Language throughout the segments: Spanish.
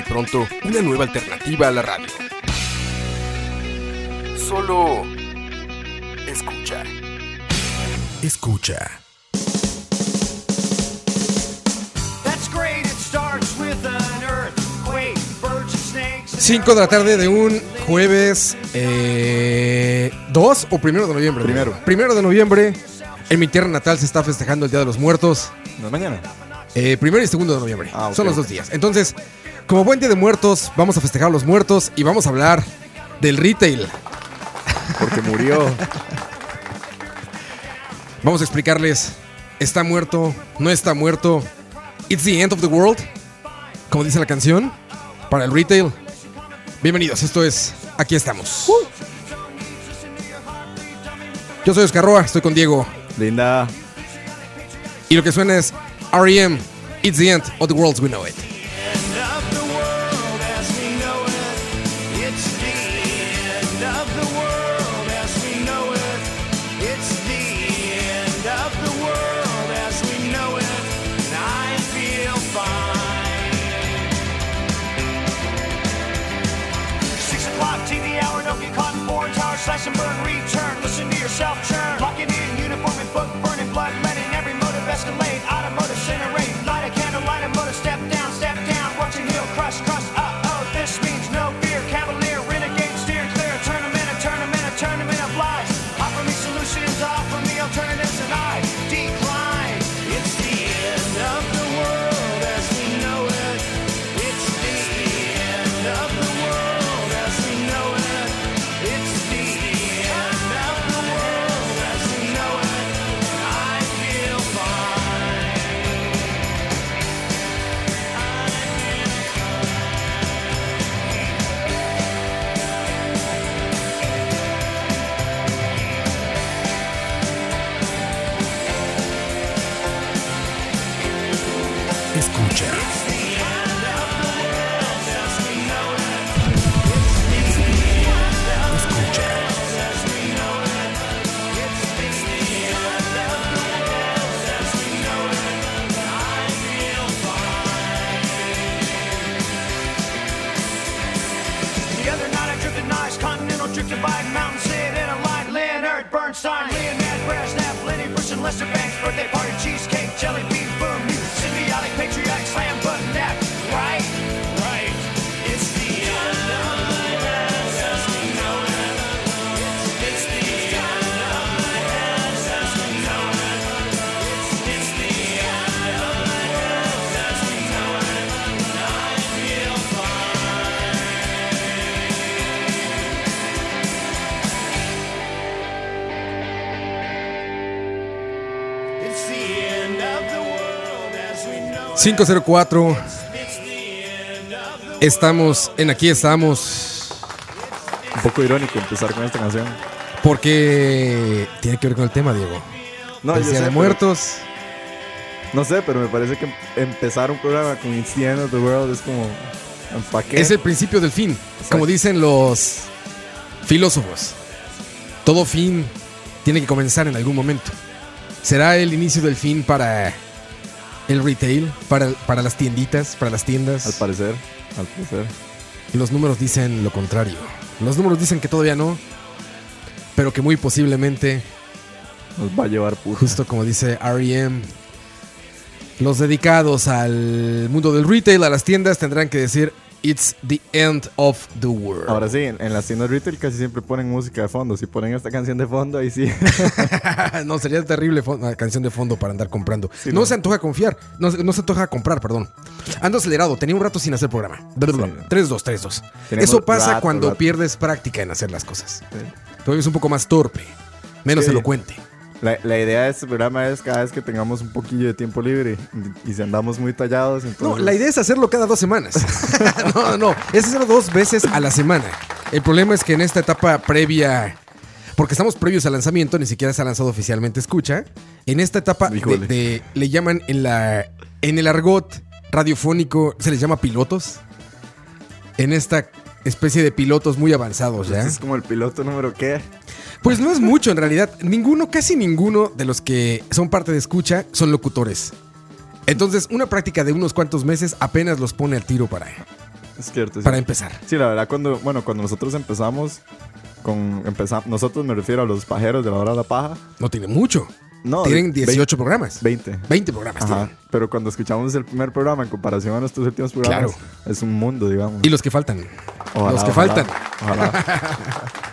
Muy pronto, una nueva alternativa a la radio. Solo escucha. Escucha. That's great, it starts with an earthquake, birds and snakes. and 5 de la tarde de un jueves eh, 2 o primero de noviembre. Primero. Primero de noviembre. En mi tierra natal se está festejando el Día de los Muertos. No mañana. Eh, primero y segundo de noviembre. Ah, Son los dos días. Entonces, como buen día de muertos, vamos a festejar a los muertos y vamos a hablar del retail. Porque murió. Vamos a explicarles, ¿está muerto? ¿No está muerto? ¿It's the end of the world? Como dice la canción, para el retail. Bienvenidos, esto es Aquí estamos. Yo soy Oscar Roa, estoy con Diego. Linda. Y lo que suena es REM, It's the end of the world we know it. Drifted by mountain, sit in a light. Leonard Bernstein, Leonard Brasnap, Lenny Bruce and Lester Banks, birthday party, cheesecake, jelly bean, boom, symbiotic, patriotic, slam button, nap, 504. It's the end of the Estamos en Aquí estamos. Un poco irónico empezar con esta canción. Porque tiene que ver con el tema, Diego. No, yo sé, de pero- Muertos. No sé, pero me parece que empezar un programa con It's the End of the World es como. Es el principio del fin. Como dicen los filósofos. Todo fin tiene que comenzar en algún momento. ¿Será el inicio del fin para el retail? Para, para las tienditas, para las tiendas. Al parecer. Al parecer. Los números dicen lo contrario. Los números dicen que todavía no. Pero que muy posiblemente, Nos va a llevar puta. justo como dice REM, los dedicados al mundo del retail, a las tiendas, tendrán que decir It's the end of the world. Ahora sí, en, en las tiendas retail casi siempre ponen música de fondo. Si ponen esta canción de fondo, ahí sí. no, sería terrible una canción de fondo para andar comprando. Sí, no, no. se antoja confiar. No, se- no se antoja comprar, perdón. Ando acelerado. Tenía un rato sin hacer programa. 3-2, 3-2. Tenemos Eso pasa rato, cuando rato. pierdes práctica en hacer las cosas. Todavía es un poco más torpe. Menos Sí. elocuente. La, la idea de este programa es cada vez que tengamos un poquillo de tiempo libre y si andamos muy tallados, No, entonces... la idea es hacerlo cada dos semanas. no, no, es hacerlo dos veces a la semana. El problema es que en esta etapa previa, porque estamos previos al lanzamiento, ni siquiera se ha lanzado oficialmente, escucha. En esta etapa de, le llaman en la en el argot radiofónico se les llama pilotos. En esta especie de pilotos muy avanzados ya. Este es como el piloto número qué. Pues no es mucho en realidad. Ninguno, casi ninguno de los que son parte de escucha son locutores. Entonces, una práctica de unos cuantos meses apenas los pone al tiro para, Es cierto. sí. para empezar. Sí, la verdad, cuando, bueno, cuando nosotros empezamos con, empezamos, nosotros me refiero a los pajeros de la hora de la paja. No tiene mucho. No, Tienen de- 18 programas. 20. 20 programas Ajá. tienen. Pero cuando escuchamos el primer programa en comparación a nuestros últimos programas, es un mundo, digamos. Y los que faltan. Ojalá, los que ojalá, faltan. Ojalá.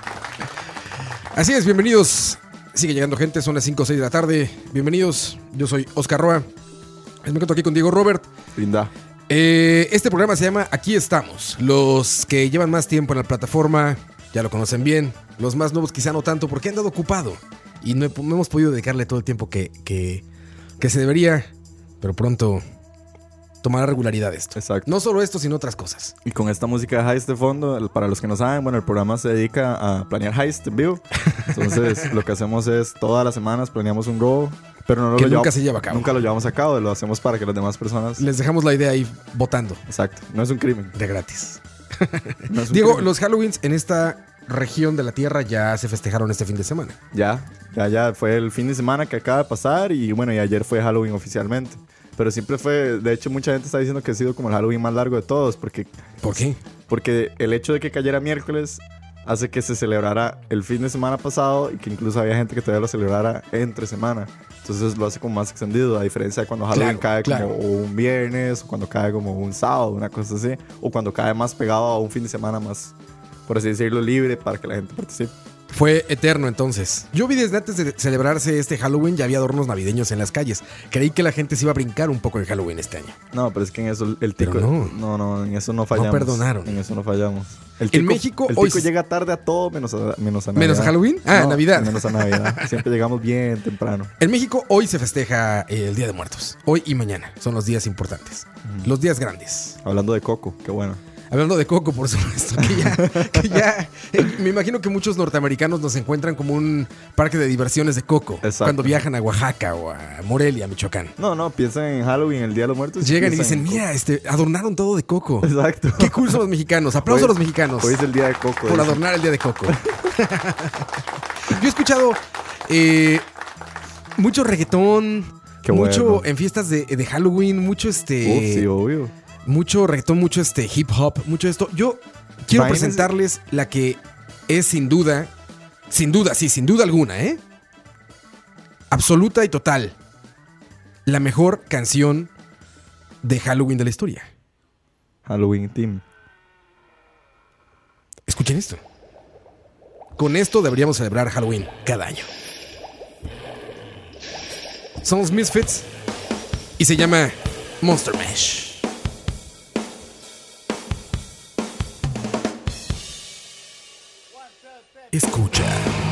Así es, bienvenidos. Sigue llegando gente, son las 5 o 6 de la tarde. Bienvenidos. Yo soy Oscar Roa. Me encuentro aquí con Diego Robert. Linda. Eh, este programa se llama Aquí estamos. Los que llevan más tiempo en la plataforma ya lo conocen bien. Los más nuevos quizá no tanto porque han dado ocupado. Y no, he- no hemos podido dedicarle todo el tiempo que, que, que se debería. Pero pronto tomará regularidad esto. Exacto. No solo esto, sino otras cosas. Y con esta música de Heist de fondo, para los que no saben, bueno, el programa se dedica a planear Heist en vivo. Entonces, lo que hacemos es todas las semanas planeamos un robo, pero no lo Que nunca llevamos- se lleva a cabo. Nunca lo llevamos a cabo, lo hacemos para que las demás personas. Les dejamos la idea ahí votando Exacto. No es un crimen. de gratis. No Diego, crimen. los Halloweens en esta región de la Tierra ya se festejaron este fin de semana. Ya, ya, ya fue el fin de semana que acaba de pasar y bueno, y ayer fue Halloween oficialmente. Pero siempre fue, de hecho mucha gente está diciendo que ha sido como el Halloween más largo de todos, porque, ¿Por qué? porque el hecho de que cayera miércoles hace que se celebrara el fin de semana pasado y que incluso había gente que todavía lo celebrara entre semana. Entonces lo hace como más extendido, a diferencia de cuando Halloween Claro, cae claro. como un viernes, o cuando cae como un sábado, una cosa así, o cuando cae más pegado a un fin de semana más, por así decirlo, libre para que la gente participe. Fue eterno entonces. Yo vi desde antes de celebrarse este Halloween ya había adornos navideños en las calles. Creí que la gente se iba a brincar un poco en Halloween este año. No, pero es que en eso el tico. no. no. no, en eso no fallamos. perdonaron. En eso no fallamos. El En México, el hoy tico llega tarde a todo menos a, menos a Navidad. ¿Menos a Halloween? Ah, No, Navidad. Menos a Navidad. Siempre llegamos bien temprano. En México hoy se festeja eh, el Día de Muertos. Hoy y mañana son los días importantes. Los días grandes. Hablando de Coco, qué bueno. Hablando de Coco, por supuesto, que ya, que ya eh, me imagino que muchos norteamericanos nos encuentran como un parque de diversiones de Coco Exacto. cuando viajan a Oaxaca o a Morelia, Michoacán. No, no, piensan en Halloween, el Día de los Muertos. Llegan y dicen, en mira, este, adornaron todo de Coco. Coco". Exacto. Qué cool son los mexicanos. Aplausos a los mexicanos Hoy es el Día de Coco. por adornar el Día de Coco. Yo he escuchado eh, mucho reggaetón, Qué mucho bueno. en fiestas de, de Halloween, mucho este... Uf, sí, obvio. Mucho reggaetón, mucho este hip hop, mucho esto. Yo quiero presentarles la que es sin duda, sin duda, sí, sin duda alguna, ¿eh? Absoluta y total. La mejor canción de Halloween de la historia. Halloween Team. Escuchen esto. Con esto deberíamos celebrar Halloween cada año. Son los Misfits y se llama Monster Mash. Escucha.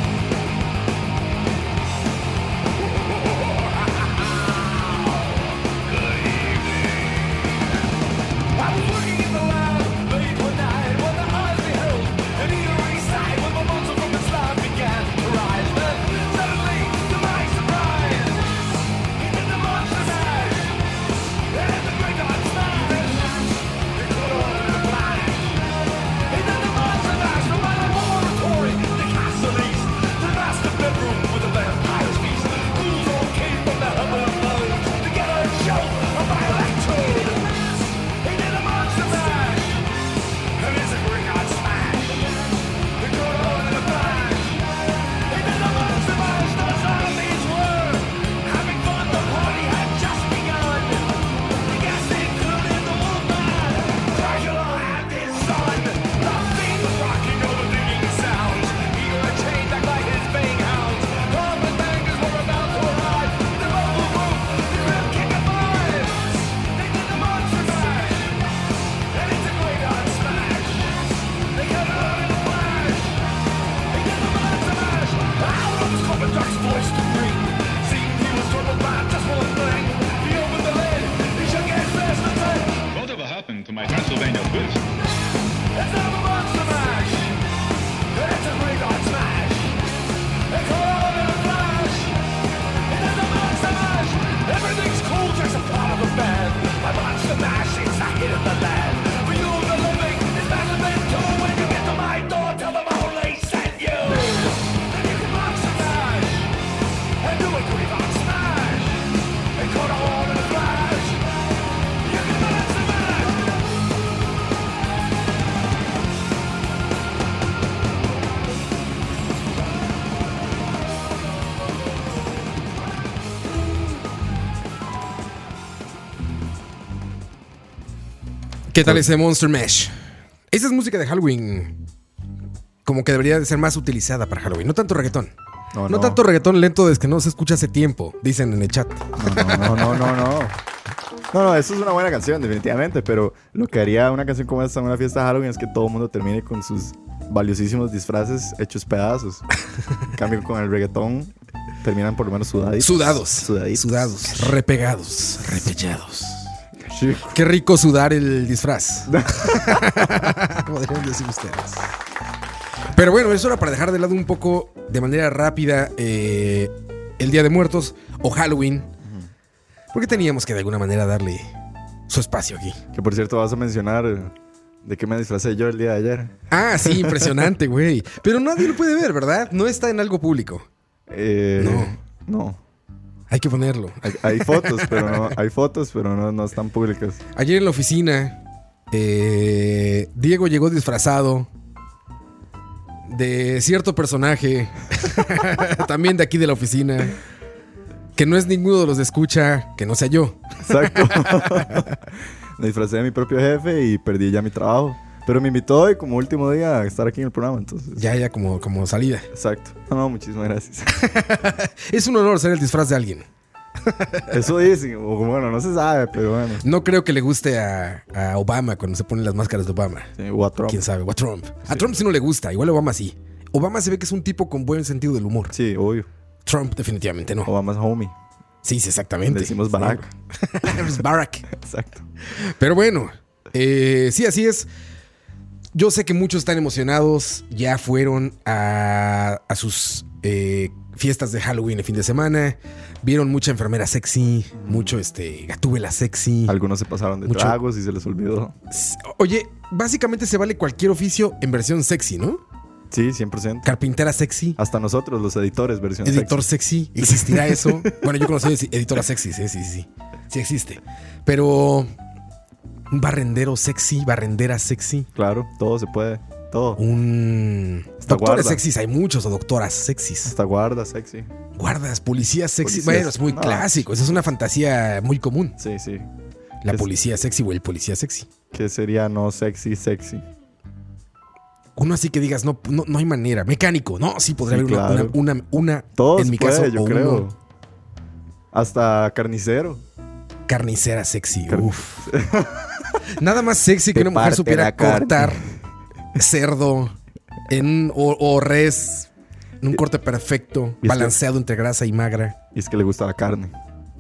¿Qué tal ese Monster Mesh? Esa es música de Halloween. Como que debería de ser más utilizada para Halloween. No tanto reggaetón. No, No, no. tanto reggaetón lento desde que no se escucha hace tiempo, dicen en el chat. No, no, no, no, no. No, no, eso es una buena canción, definitivamente. Pero lo que haría una canción como esta en una fiesta de Halloween es que todo el mundo termine con sus valiosísimos disfraces hechos pedazos. En cambio, con el reggaetón terminan por lo menos sudaditos. Sudados. Sudaditos. Sudados. Repegados. Repellados. Sí. Qué rico sudar el disfraz. Podrían decir ustedes. Pero bueno, eso era para dejar de lado un poco de manera rápida eh, el Día de Muertos o Halloween. Porque teníamos que de alguna manera darle su espacio aquí. Que por cierto, vas a mencionar eh, de qué me disfracé yo el día de ayer. Ah, sí, impresionante, güey. Pero nadie lo puede ver, ¿verdad? No está en algo público. Eh, No. No. Hay que ponerlo. Hay, hay fotos, pero no, hay fotos, pero no, no están públicas. Ayer en la oficina, eh, Diego llegó disfrazado de cierto personaje, también de aquí de la oficina, que no es ninguno de los de escucha, que no sea yo. Exacto. me disfracé de mi propio jefe y perdí ya mi trabajo. Pero me invitó hoy como último día a estar aquí en el programa, entonces. Ya, ya como, como salida. Exacto. No, no, muchísimas gracias. Es un honor ser el disfraz de alguien. Eso dicen, o bueno, no se sabe, pero bueno. No creo que le guste a, a Obama cuando se ponen las máscaras de Obama. Sí, o a Trump. ¿Quién sabe? O a Trump. A Trump sí no le gusta, igual a Obama sí. Obama se ve que es un tipo con buen sentido del humor. Sí, obvio. Trump definitivamente no. Obama es homie. Sí, sí, exactamente. Le decimos Barack. Barack. Exacto. Pero bueno, eh, sí, así es. Yo sé que muchos están emocionados, ya fueron a, a sus eh, fiestas de Halloween el fin de semana, vieron mucha enfermera sexy, mucho este gatúbela sexy. Algunos se pasaron de Mucho- tragos y se les olvidó. Oye, básicamente se vale cualquier oficio en versión sexy, ¿no? Sí, 100%. Carpintera sexy, Hasta nosotros, los editores, versión editor sexy. sexy, ¿existirá eso? bueno, yo conocí edi- editora sexy, sí, sí, sí, sí existe. Pero un barrendero sexy, barrendera sexy. Claro, todo se puede. Todo. Un. Hasta Doctores guarda. sexys, hay muchos, o doctoras sexys. Hasta guarda, sexy. Guardas, policías sexy. Policías. Bueno, es muy No. clásico. Esa es una fantasía muy común. Sí, sí. La policía sexy o el policía sexy. Que sería no sexy, sexy. Uno así que digas, no, no, no hay manera. Mecánico, no, sí podría Sí, haber una, claro. una, una, una, Todo en mi puede, caso, yo o creo. uno, Hasta carnicero. carnicera sexy. Car- Uf. Nada más sexy que una mujer supiera cortar cerdo en, o, o res en un corte perfecto, que- balanceado entre grasa y magra. Y es que le gusta la carne.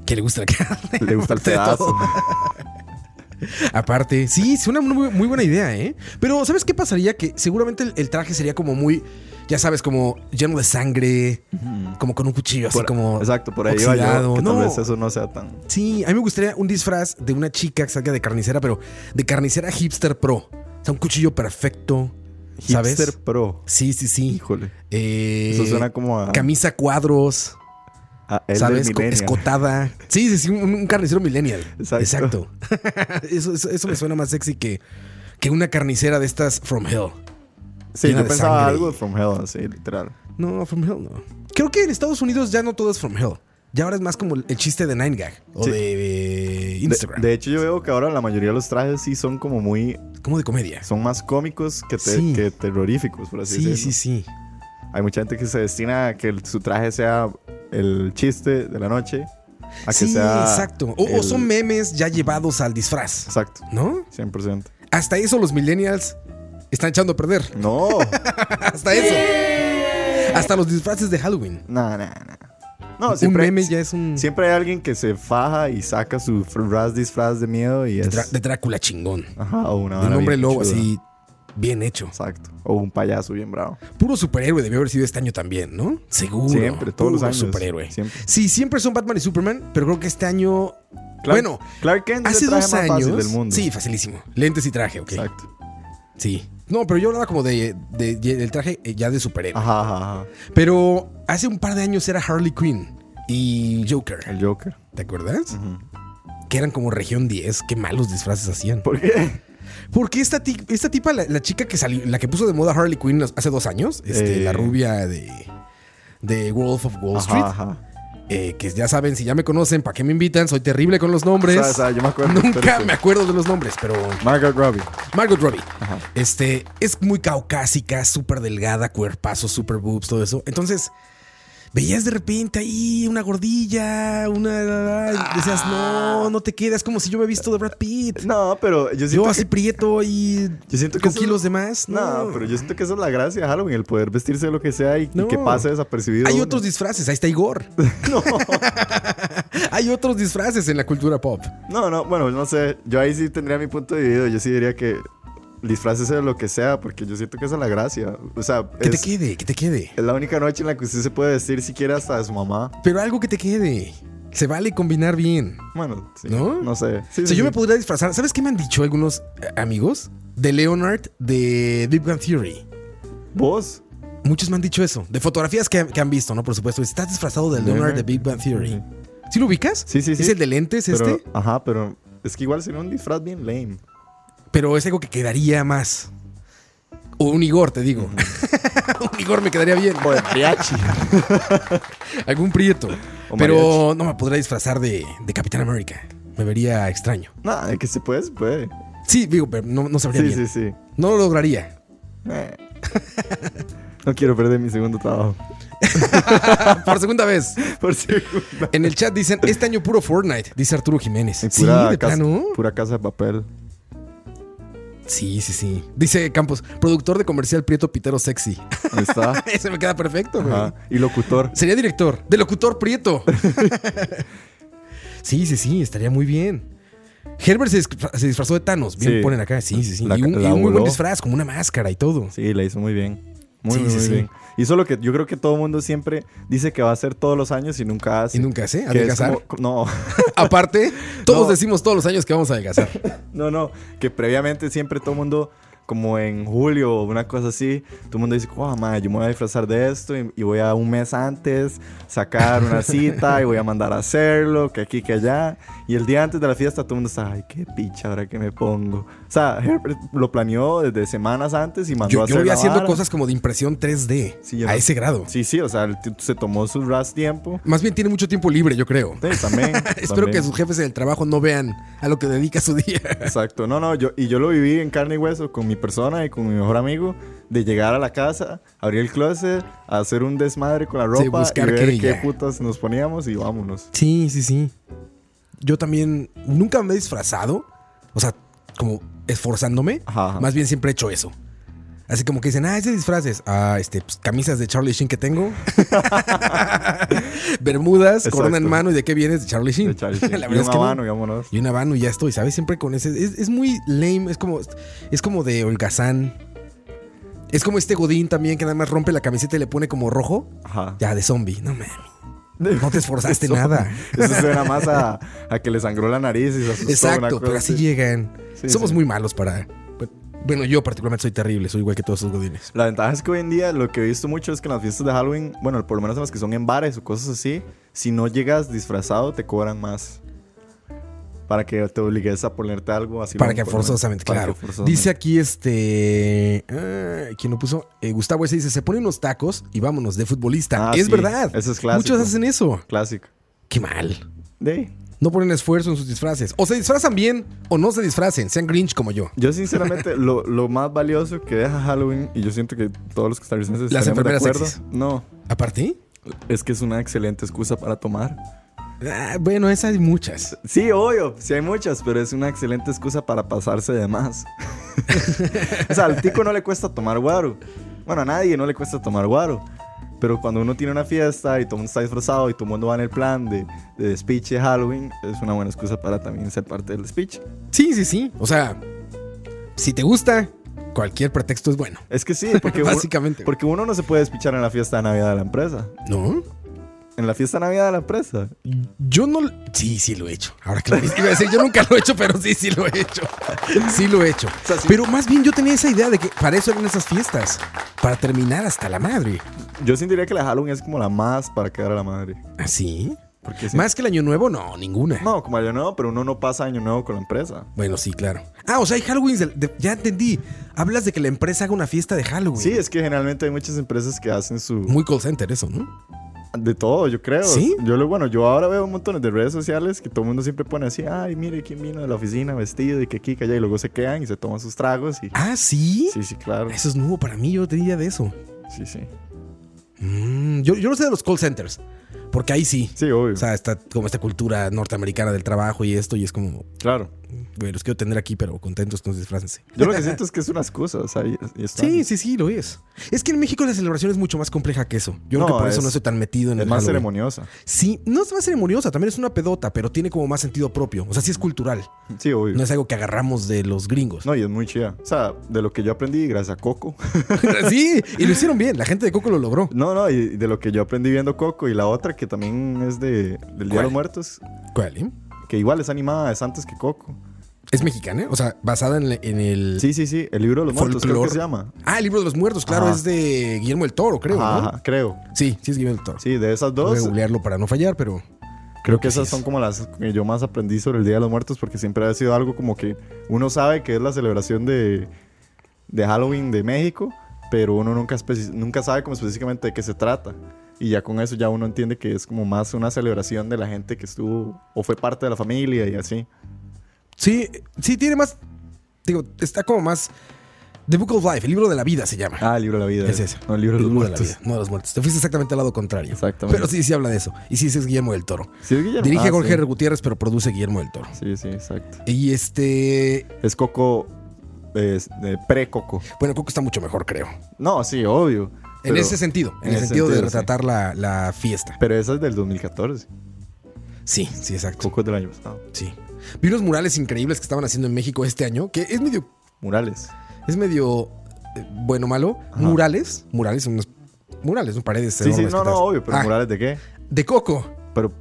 Que le gusta la carne. Le gusta el pedazo. Aparte, sí, es una muy, muy buena idea, ¿eh? Pero, ¿sabes qué pasaría? Que seguramente el, el traje sería como muy, ya sabes, como lleno de sangre, como con un cuchillo así como. Exacto, por ahí yo. Que No. tal vez eso no sea tan. Sí, a mí me gustaría un disfraz de una chica que salga de carnicera, pero de carnicera hipster pro. O sea, un cuchillo perfecto, ¿sabes? Hipster pro. Sí, sí, sí. Híjole. Eh, Eso suena como a. Camisa cuadros, a Elder ¿sabes? Escotada. Sí, sí, sí, un, un carnicero millennial. Exacto. Exacto. eso, eso- eso me suena más sexy que, que una carnicera de estas from hell. Sí, yo pensaba sangre. algo de From Hell, así, literal. No, from hell no. Creo que en Estados Unidos ya no todo es from hell. Ya ahora es más como el, chiste de Nine Gag o Sí. de, eh, De, Instagram. de hecho, yo veo que ahora la mayoría de los trajes sí son como muy. como de comedia. Son más cómicos que, te- Sí. que terroríficos, por así Sí, decirlo. sí, sí. Hay mucha gente que se destina a que el- su traje sea el chiste de la noche. A que Sí, sea. exacto. O, o son memes ya llevados al disfraz, Exacto, ¿no? 100%. Hasta eso los millennials están echando a perder. No, Hasta eso. Hasta los disfraces de Halloween. no, no, no. No, un siempre, meme ya es un siempre hay alguien que se faja y saca su ras disfraz de miedo y es. De Drácula chingón. Ajá, o una De un hombre lobo así, bien hecho. Exacto. O un payaso bien bravo. Puro superhéroe debió haber sido este año también, ¿no? Seguro. Siempre, todos los años. superhéroe. Siempre. Sí, siempre son Batman y Superman, pero creo que este año. Clark- bueno, Clark Kent es hace dos fácil años. del mundo. Sí, facilísimo. Lentes y traje, ok. Exacto. Sí. No, pero yo hablaba como de, de- de- del traje eh, ya de superhéroe. Ajá, ajá, ajá. Pero hace un par de años era Harley Quinn y Joker. El Joker. ¿Te acuerdas? Que eran como región 10. Qué malos disfraces hacían. ¿Por qué? Porque esta, esta tipa, la, la chica que salió, la que puso de moda Harley Quinn hace dos años, este, Eh. la rubia de, de Wolf of Wall Street, Ajá, ajá. Eh, que ya saben, si ya me conocen, ¿para qué me invitan? Soy terrible con los nombres. O sea, o sea, yo me acuerdo. Nunca me acuerdo de los nombres, pero Margot Robbie. Margot Robbie. Ajá. Este, es muy caucásica, súper delgada, cuerpazo, super boobs, todo eso. Entonces, veías de repente ahí una gordilla, una... y decías, no, no te quedas como si yo me he visto de Brad Pitt. No, pero yo siento Yo que- así prieto y Yo siento que con eso- kilos de más. No, pero yo siento que esa es la gracia de Halloween, el poder vestirse de lo que sea y, que pase desapercibido. Hay uno. otros disfraces, ahí está Igor. No. Hay otros disfraces en la cultura pop. No, no, bueno, no sé. Yo ahí sí tendría mi punto dividido. Yo sí diría que disfrácese de lo que sea, porque yo siento que esa es la gracia. O sea, Que te quede, que te quede. es la única noche en la que usted se puede vestir siquiera hasta de su mamá. Pero algo que te quede. Se vale combinar bien. Bueno, sí, ¿No? ¿No? sé. Sí, o sea, sí, yo me podría disfrazar. ¿Sabes qué me han dicho algunos eh, amigos? De Leonard de Big Bang Theory. ¿Vos? Muchos me han dicho eso. De fotografías que, que han visto, ¿no? Por supuesto. Estás disfrazado de Leonard de Big Bang Theory. ¿Sí lo ubicas? Sí, sí, sí. ¿Es el de lentes Pero, este? Ajá, pero es que igual sería un disfraz bien lame. Pero es algo que quedaría más. O un Igor, te digo. un Igor me quedaría bien. O de mariachi. Algún prieto. O Pero no me podría disfrazar de, de Capitán América. Me vería extraño. Nada, de que se puede, se puede. Sí, digo, pero no, no sabría Sí, bien. sí, sí. No lo lograría. Eh. No quiero perder mi segundo trabajo. Por segunda vez. Por segunda. En el chat dicen, este año puro Fortnite, dice Arturo Jiménez. Y Sí, de casa, plano. pura casa de papel. Sí, sí, sí. Dice Campos, productor de comercial Prieto Pitero Sexy. Ahí está. Ese me queda perfecto, güey. Y locutor. Sería director. De locutor Prieto. sí, sí, sí, estaría muy bien. Herbert se, disfra- se disfrazó de Thanos. Bien Sí. ponen acá. Sí, sí, sí. La- y un, y la un muy buen disfraz, como una máscara y todo. Sí, la hizo muy bien. Muy, Sí, muy, sí, muy sí. bien. Hizo lo que yo creo que todo el mundo siempre dice que va a hacer todos los años y nunca hace. Y nunca es adelgazar. como- no, Aparte, todos No. decimos todos los años que vamos a adelgazar. no, no. Que previamente siempre todo el mundo, como en julio o una cosa así, todo el mundo dice, oh, madre, yo me voy a disfrazar de esto y, y voy a un mes antes sacar una cita y voy a mandar a hacerlo, que aquí, que allá. Y el día antes de la fiesta todo el mundo está, ay, qué picha, ahora que me pongo. O sea, Herbert lo planeó desde semanas antes y mandó a Yo, hacer yo voy haciendo vara. cosas como de impresión 3D. Sí, yo a ese grado. Sí, sí, o sea, se tomó su ras tiempo. Más bien tiene mucho tiempo libre, yo creo. Sí, también. Espero también. que sus jefes del trabajo no vean a lo que dedica su día. Exacto. No, no, yo, y yo lo viví en carne y hueso con mi persona y con mi mejor amigo. De llegar a la casa, abrir el closet, hacer un desmadre con la Sí, ropa buscar y ver qué, qué, ya. putas nos poníamos y vámonos. Sí, sí, sí. Yo también nunca me he disfrazado. O sea, como esforzándome. Ajá, ajá. Más bien siempre he hecho eso. Así como que dicen, ah, ese disfraces. Ah, este, pues, camisas de Charlie Sheen que tengo. Bermudas, Exacto. corona en mano. ¿Y de qué vienes? De Charlie Sheen. De Charlie Sheen. La y verdad un es que no. habano y vámonos. Y una y ya estoy, ¿sabes? Siempre con ese. Es, es muy lame. Es como, es como de holgazán. Es como este Godín también que nada más rompe la camiseta y le pone como rojo. Ajá. Ya, de zombie. No mames. No te esforzaste Eso- nada. Eso suena más a, a que le sangró la nariz y se asustó. Exacto, pero así llegan. Sí, Somos sí. muy malos para. Bueno, yo particularmente soy terrible, soy igual que todos esos godines. La ventaja es que hoy en día lo que he visto mucho es que en las fiestas de Halloween, bueno, por lo menos en las que son en bares o cosas así, si no llegas disfrazado te cobran más. Para que te obligues a ponerte algo así. Para que forzosamente, claro. que forzosamente. Dice aquí este. ah, ¿Quién lo puso? Eh, Gustavo ese dice: se pone unos tacos y vámonos de futbolista. Ah, es sí, verdad. eso es clásico. Muchos hacen eso. Clásico. Qué mal. De. No ponen esfuerzo en sus disfraces. O se disfrazan bien o no se disfracen. Sean Grinch como yo. Yo sinceramente lo, lo más valioso que deja Halloween, y yo siento que todos los costarricenses Las estaremos de enfermeras acuerdo. sexys. No, Aparte, es que es una excelente excusa para tomar. Ah, bueno, esas hay muchas. Sí, obvio, sí hay muchas, pero es una excelente excusa para pasarse de más. o sea, al tico no le cuesta tomar guaro. Bueno, a nadie no le cuesta tomar guaro. Pero cuando uno tiene una fiesta y todo el mundo está disfrazado y todo el mundo va en el plan de, de speech de Halloween, es una buena excusa para también ser parte del speech. Sí, sí, sí. O sea, si te gusta, cualquier pretexto es bueno. Es que sí, porque, uno, Básicamente. porque uno no se puede despichar en la fiesta de Navidad de la empresa. ¿No? En la fiesta de Navidad de la empresa. Yo no. Sí, sí lo he hecho. Ahora que lo iba a decir, yo nunca lo he hecho, pero sí, sí lo he hecho. Sí lo he hecho. sea, sí. Pero más bien yo tenía esa idea de que para eso eran esas fiestas. Para terminar hasta la madre. Yo sentiría que la Halloween es como la más para quedar a la madre. Porque sí. Más que el año nuevo, no, ninguna. No, como año nuevo, pero uno no pasa año nuevo con la empresa. Bueno, sí, claro. Ah, o sea, hay Halloween. de- ya entendí. Hablas de que la empresa haga una fiesta de Halloween. Sí, es que generalmente hay muchas empresas que hacen su... Muy call center eso, ¿no? De todo, yo creo. ¿Sí? Yo lo, bueno, yo ahora veo un montón de redes sociales que todo el mundo siempre pone así, ay, mire quién vino de la oficina vestido y que aquí, que allá, y luego se quedan y se toman sus tragos y... Ah, ¿sí? Sí, sí, claro. Eso es nuevo para mí. Yo tenía de eso. Sí, sí. Mm, yo, yo no sé de los call centers. Porque ahí sí. Sí, obvio. O sea, está como esta cultura norteamericana del trabajo y esto, y es como, claro. güey, los quiero tener aquí, pero contentos, entonces disfrácense. Yo lo que siento es que es una excusa, o sea, Sí, sí, sí, lo es. Es que en México la celebración es mucho más compleja que eso. Yo No, creo que por eso es- no estoy tan metido en Es el más Halloween. ceremoniosa. Sí, no es más ceremoniosa, también es una pedota, pero tiene como más sentido propio. O sea, sí es cultural. Sí, obvio. No es algo que agarramos de los gringos. No, y es muy chida. O sea, de lo que yo aprendí gracias a Coco. sí, y lo hicieron bien. La gente de Coco lo logró. No, no, y de lo que yo aprendí viendo Coco y la otra que también es de, del Día de los Muertos, ¿Cuál? eh? que igual es animada, es antes que Coco. ¿Es mexicana? O sea, basada en, en el... Sí, sí, sí, el libro de los muertos, creo que se llama. Ah, el libro de los muertos, claro, Ajá. es de Guillermo del Toro, creo, Ajá, ¿no? creo. Sí, sí es Guillermo del Toro. Sí, de esas Voy a dos, googlearlo para no fallar, pero creo que esas es. son como las que yo más aprendí sobre el Día de los Muertos porque siempre ha sido algo como que uno sabe que es la celebración de, de Halloween de México, pero uno nunca, nunca sabe como específicamente de qué se trata. Y ya con eso ya uno entiende que es como más una celebración de la gente que estuvo o fue parte de la familia y así. Sí, sí, tiene más. Digo, está como más. The Book of Life, el libro de la vida se llama. Ah, el libro de la vida. es ese. No, el libro de los la muertos. vida, no de los muertos. Te fuiste exactamente al lado contrario. Exactamente. Pero sí, sí habla de eso. Y sí, sí es Guillermo del Toro. Sí, es Guillermo. Dirige Ah, Jorge sí. R. Gutiérrez, pero produce Guillermo del Toro. Sí, sí, exacto. Y este. Es Coco, es de pre-Coco. Bueno, Coco está mucho mejor, creo. No, sí, obvio. En ese sentido. En, en el sentido, de sí. retratar la, la fiesta. Pero esa es del 2014. Sí, sí, exacto. Coco es del año pasado. Sí. Vi unos murales increíbles que estaban haciendo en México este año, que es medio Murales. Es medio eh, bueno, malo. Ajá. Murales. Murales son unos murales, son paredes. Sí, sí, no, no, obvio, pero Ah, murales de qué? De coco. Pero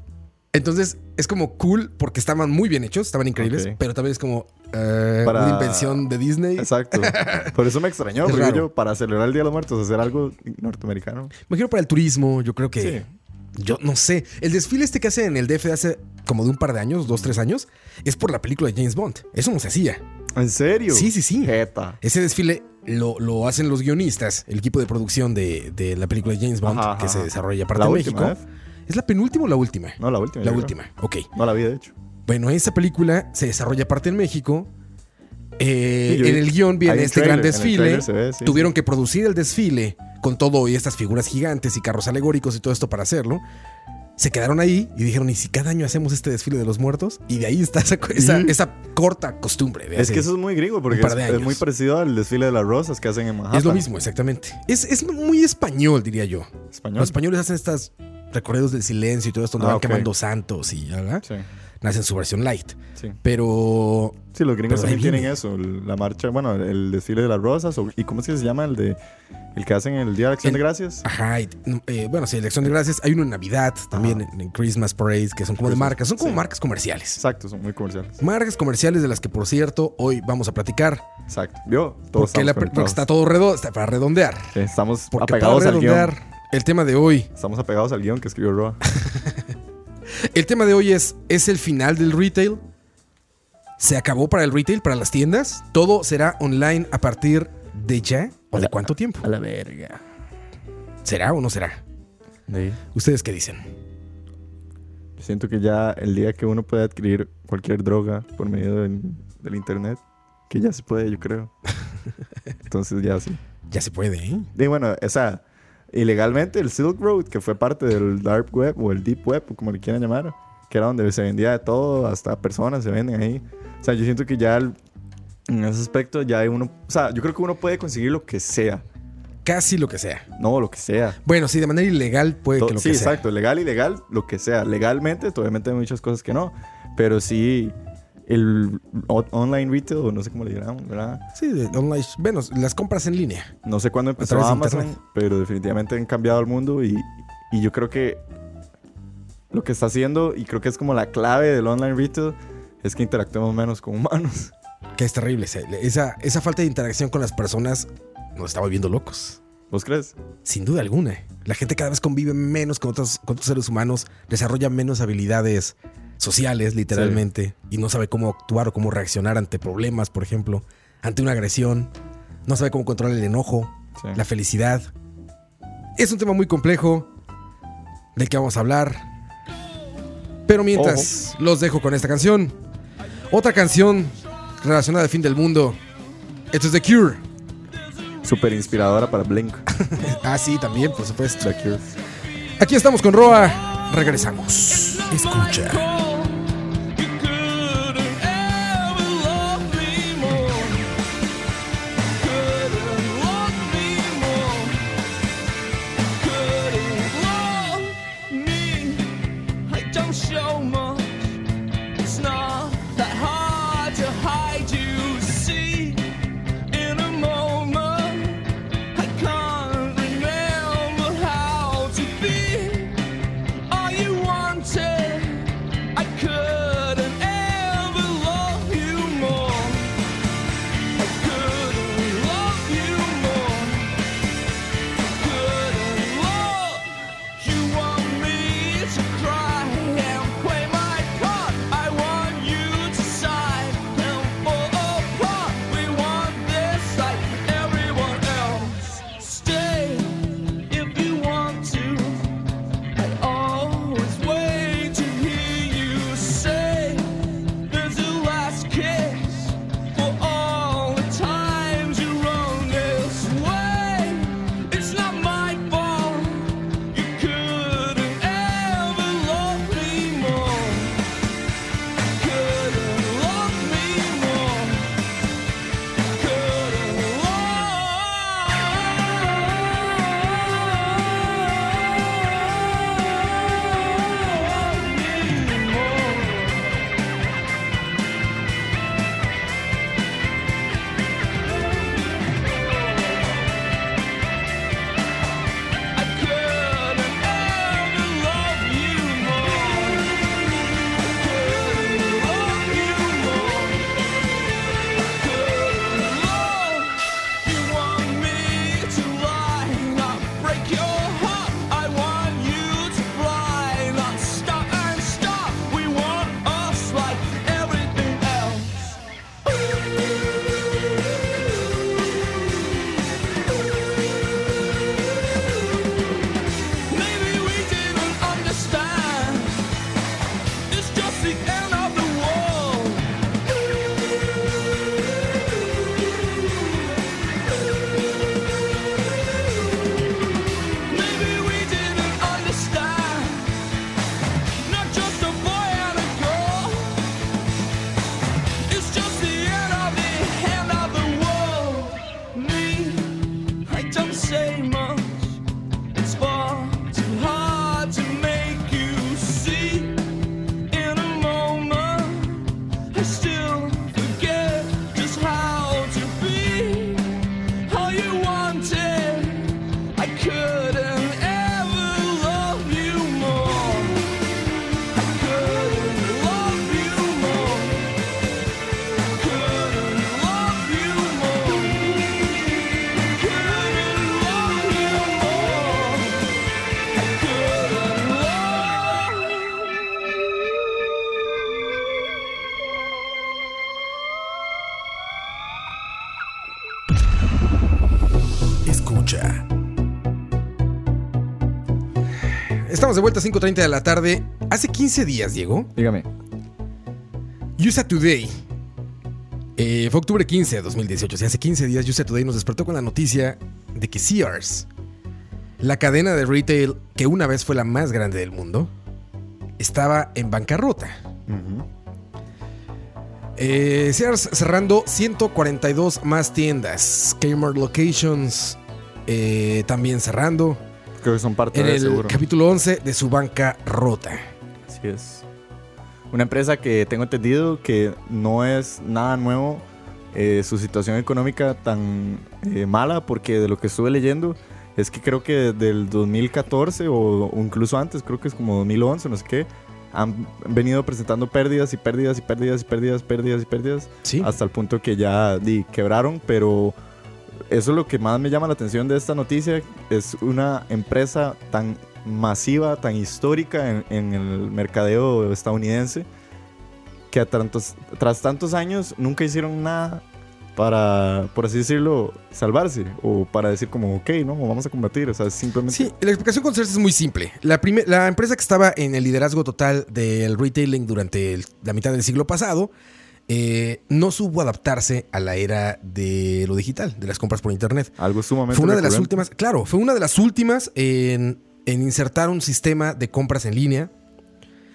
Entonces es como cool porque estaban muy bien hechos, estaban increíbles, pero también es como eh, Para- una invención de Disney. Exacto. Por eso me extrañó, Es porque raro. yo, para celebrar el Día de los Muertos, hacer algo norteamericano. Me quiero para el turismo, yo creo que. Sí. Yo no sé. El desfile este que hacen en el DF de hace como de un par de años, dos, tres años, es por la película de James Bond. Eso no se hacía. ¿En serio? Sí, sí, sí. Jeta. Ese desfile lo, lo hacen los guionistas, el equipo de producción de, de la película de James Bond, Ajá, que ajá, se desarrolla aparte última, México. ¿Es la penúltima o la última? No, la última. la última, ok. creo. No la de hecho. Bueno, esa película se desarrolla aparte en México. Eh, Sí, en el guion viene este gran trailer, desfile. ve, sí, Tuvieron que producir el desfile con todo y estas figuras gigantes y carros alegóricos y todo esto para hacerlo. Se quedaron ahí y dijeron, ¿y si cada año hacemos este desfile de los muertos? Y de ahí está esa, esa, Ujú. esa corta costumbre. de Es que eso es muy gringo, porque es, muy parecido al desfile de las rosas que hacen en Manhattan. Es lo mismo, exactamente. Es, es muy español, diría yo. Español. Los españoles hacen estas recorridos del silencio y todo esto, donde Ah, van ok. quemando santos y ¿verdad? Sí, hacen su versión light. sí. Pero Sí, los gringos también tienen viene. eso. La marcha, bueno, el desfile de las rosas. o- ¿Y cómo es que se llama el de el que hacen el Día de Acción El- de Gracias? Ajá, y, eh, bueno, sí, elección de gracias. Hay uno en Navidad también, en, en Christmas Parades, que son como de Christmas, marcas, son como sí. marcas comerciales. Exacto, son muy comerciales. Marcas comerciales de las que, por cierto, hoy vamos a platicar. Exacto. ¿Vio? Todos Porque, la- estamos porque está todo redondo, está para redondear. Sí, estamos Porque para apegados al guion. redondear, el tema de hoy, Estamos apegados al guion que escribió Roa. el tema de hoy es, ¿es el final del retail? ¿Se acabó para el retail, para las tiendas? ¿Todo será online a partir de ya? ¿O de cuánto tiempo? A la verga. ¿Será o no será? ¿Ustedes qué dicen? Siento que ya el día que uno puede adquirir cualquier droga por medio del, del internet, que ya se puede, yo creo. Entonces ya sí. Ya se puede, ¿eh? Y bueno, o sea, ilegalmente el Silk Road, que fue parte del Dark Web o el Deep Web, o como le quieran llamar, que era donde se vendía de todo, hasta personas se venden ahí. O sea, yo siento que ya el- en ese aspecto ya hay uno, o sea, yo creo que uno puede conseguir lo que sea casi lo que sea. No, lo que sea. Bueno, sí, de manera ilegal puede To- que lo sí, que sea. exacto. Legal, ilegal, lo que sea. Legalmente, obviamente hay muchas cosas que no. Pero sí, el online retail, o no sé cómo le dirán, ¿verdad? Sí, de online. Bueno, las compras en línea. No sé cuándo empezó Amazon, internet. pero definitivamente han cambiado el mundo y, y yo creo que lo que está haciendo, y creo que es como la clave del online retail, es que interactuemos menos con humanos. Que es terrible. Esa, esa falta de interacción con las personas nos está volviendo locos. ¿Vos crees? Sin duda alguna. La gente cada vez convive menos con otros, con otros seres humanos, desarrolla menos habilidades sociales, literalmente, y no sabe cómo actuar o cómo reaccionar ante problemas, por ejemplo, ante una agresión. No sabe cómo controlar el enojo, Sí. la felicidad. Es un tema muy complejo del que vamos a hablar. Pero mientras los dejo con esta canción, otra canción relacionada al fin del mundo. Esto es The Cure. Súper inspiradora para Blink. Ah, sí, también, por supuesto. The Cure. Aquí estamos con Roa. Regresamos. Escucha. Estamos de vuelta a 5.30 de la tarde. Hace 15 días, Diego, Dígame. USA Today. eh, fue octubre 15 de 2018. O sea, hace 15 días USA Today nos despertó con la noticia de que Sears, la cadena de retail que una vez fue la más grande del mundo, estaba en bancarrota. Eh, Sears cerrando 142 más tiendas, Kmart locations, eh, también cerrando Creo que son parte en de el seguro. capítulo 11 de su banca rota. Así es. Una empresa que tengo entendido que no es nada nuevo eh, su situación económica tan eh, mala, porque de lo que estuve leyendo es que creo que desde el 2014 o, incluso antes, creo que es como 2011, no sé qué, han venido presentando pérdidas y pérdidas y pérdidas y pérdidas, pérdidas y pérdidas, Sí. hasta el punto que ya di, quebraron, pero eso es lo que más me llama la atención de esta noticia, es una empresa tan masiva, tan histórica en, en el mercadeo estadounidense, que a tantos, tras tantos años nunca hicieron nada para, por así decirlo, salvarse, o para decir como, ok, no, vamos a combatir, o sea, simplemente... Sí, la explicación con Sears es muy simple. La, la empresa que estaba en el liderazgo total del retailing durante el- la mitad del siglo pasado eh, no supo adaptarse a la era de lo digital, de las compras por internet. Algo sumamente Fue una de las últimas, claro, fue una de las últimas en, en insertar un sistema de compras en línea.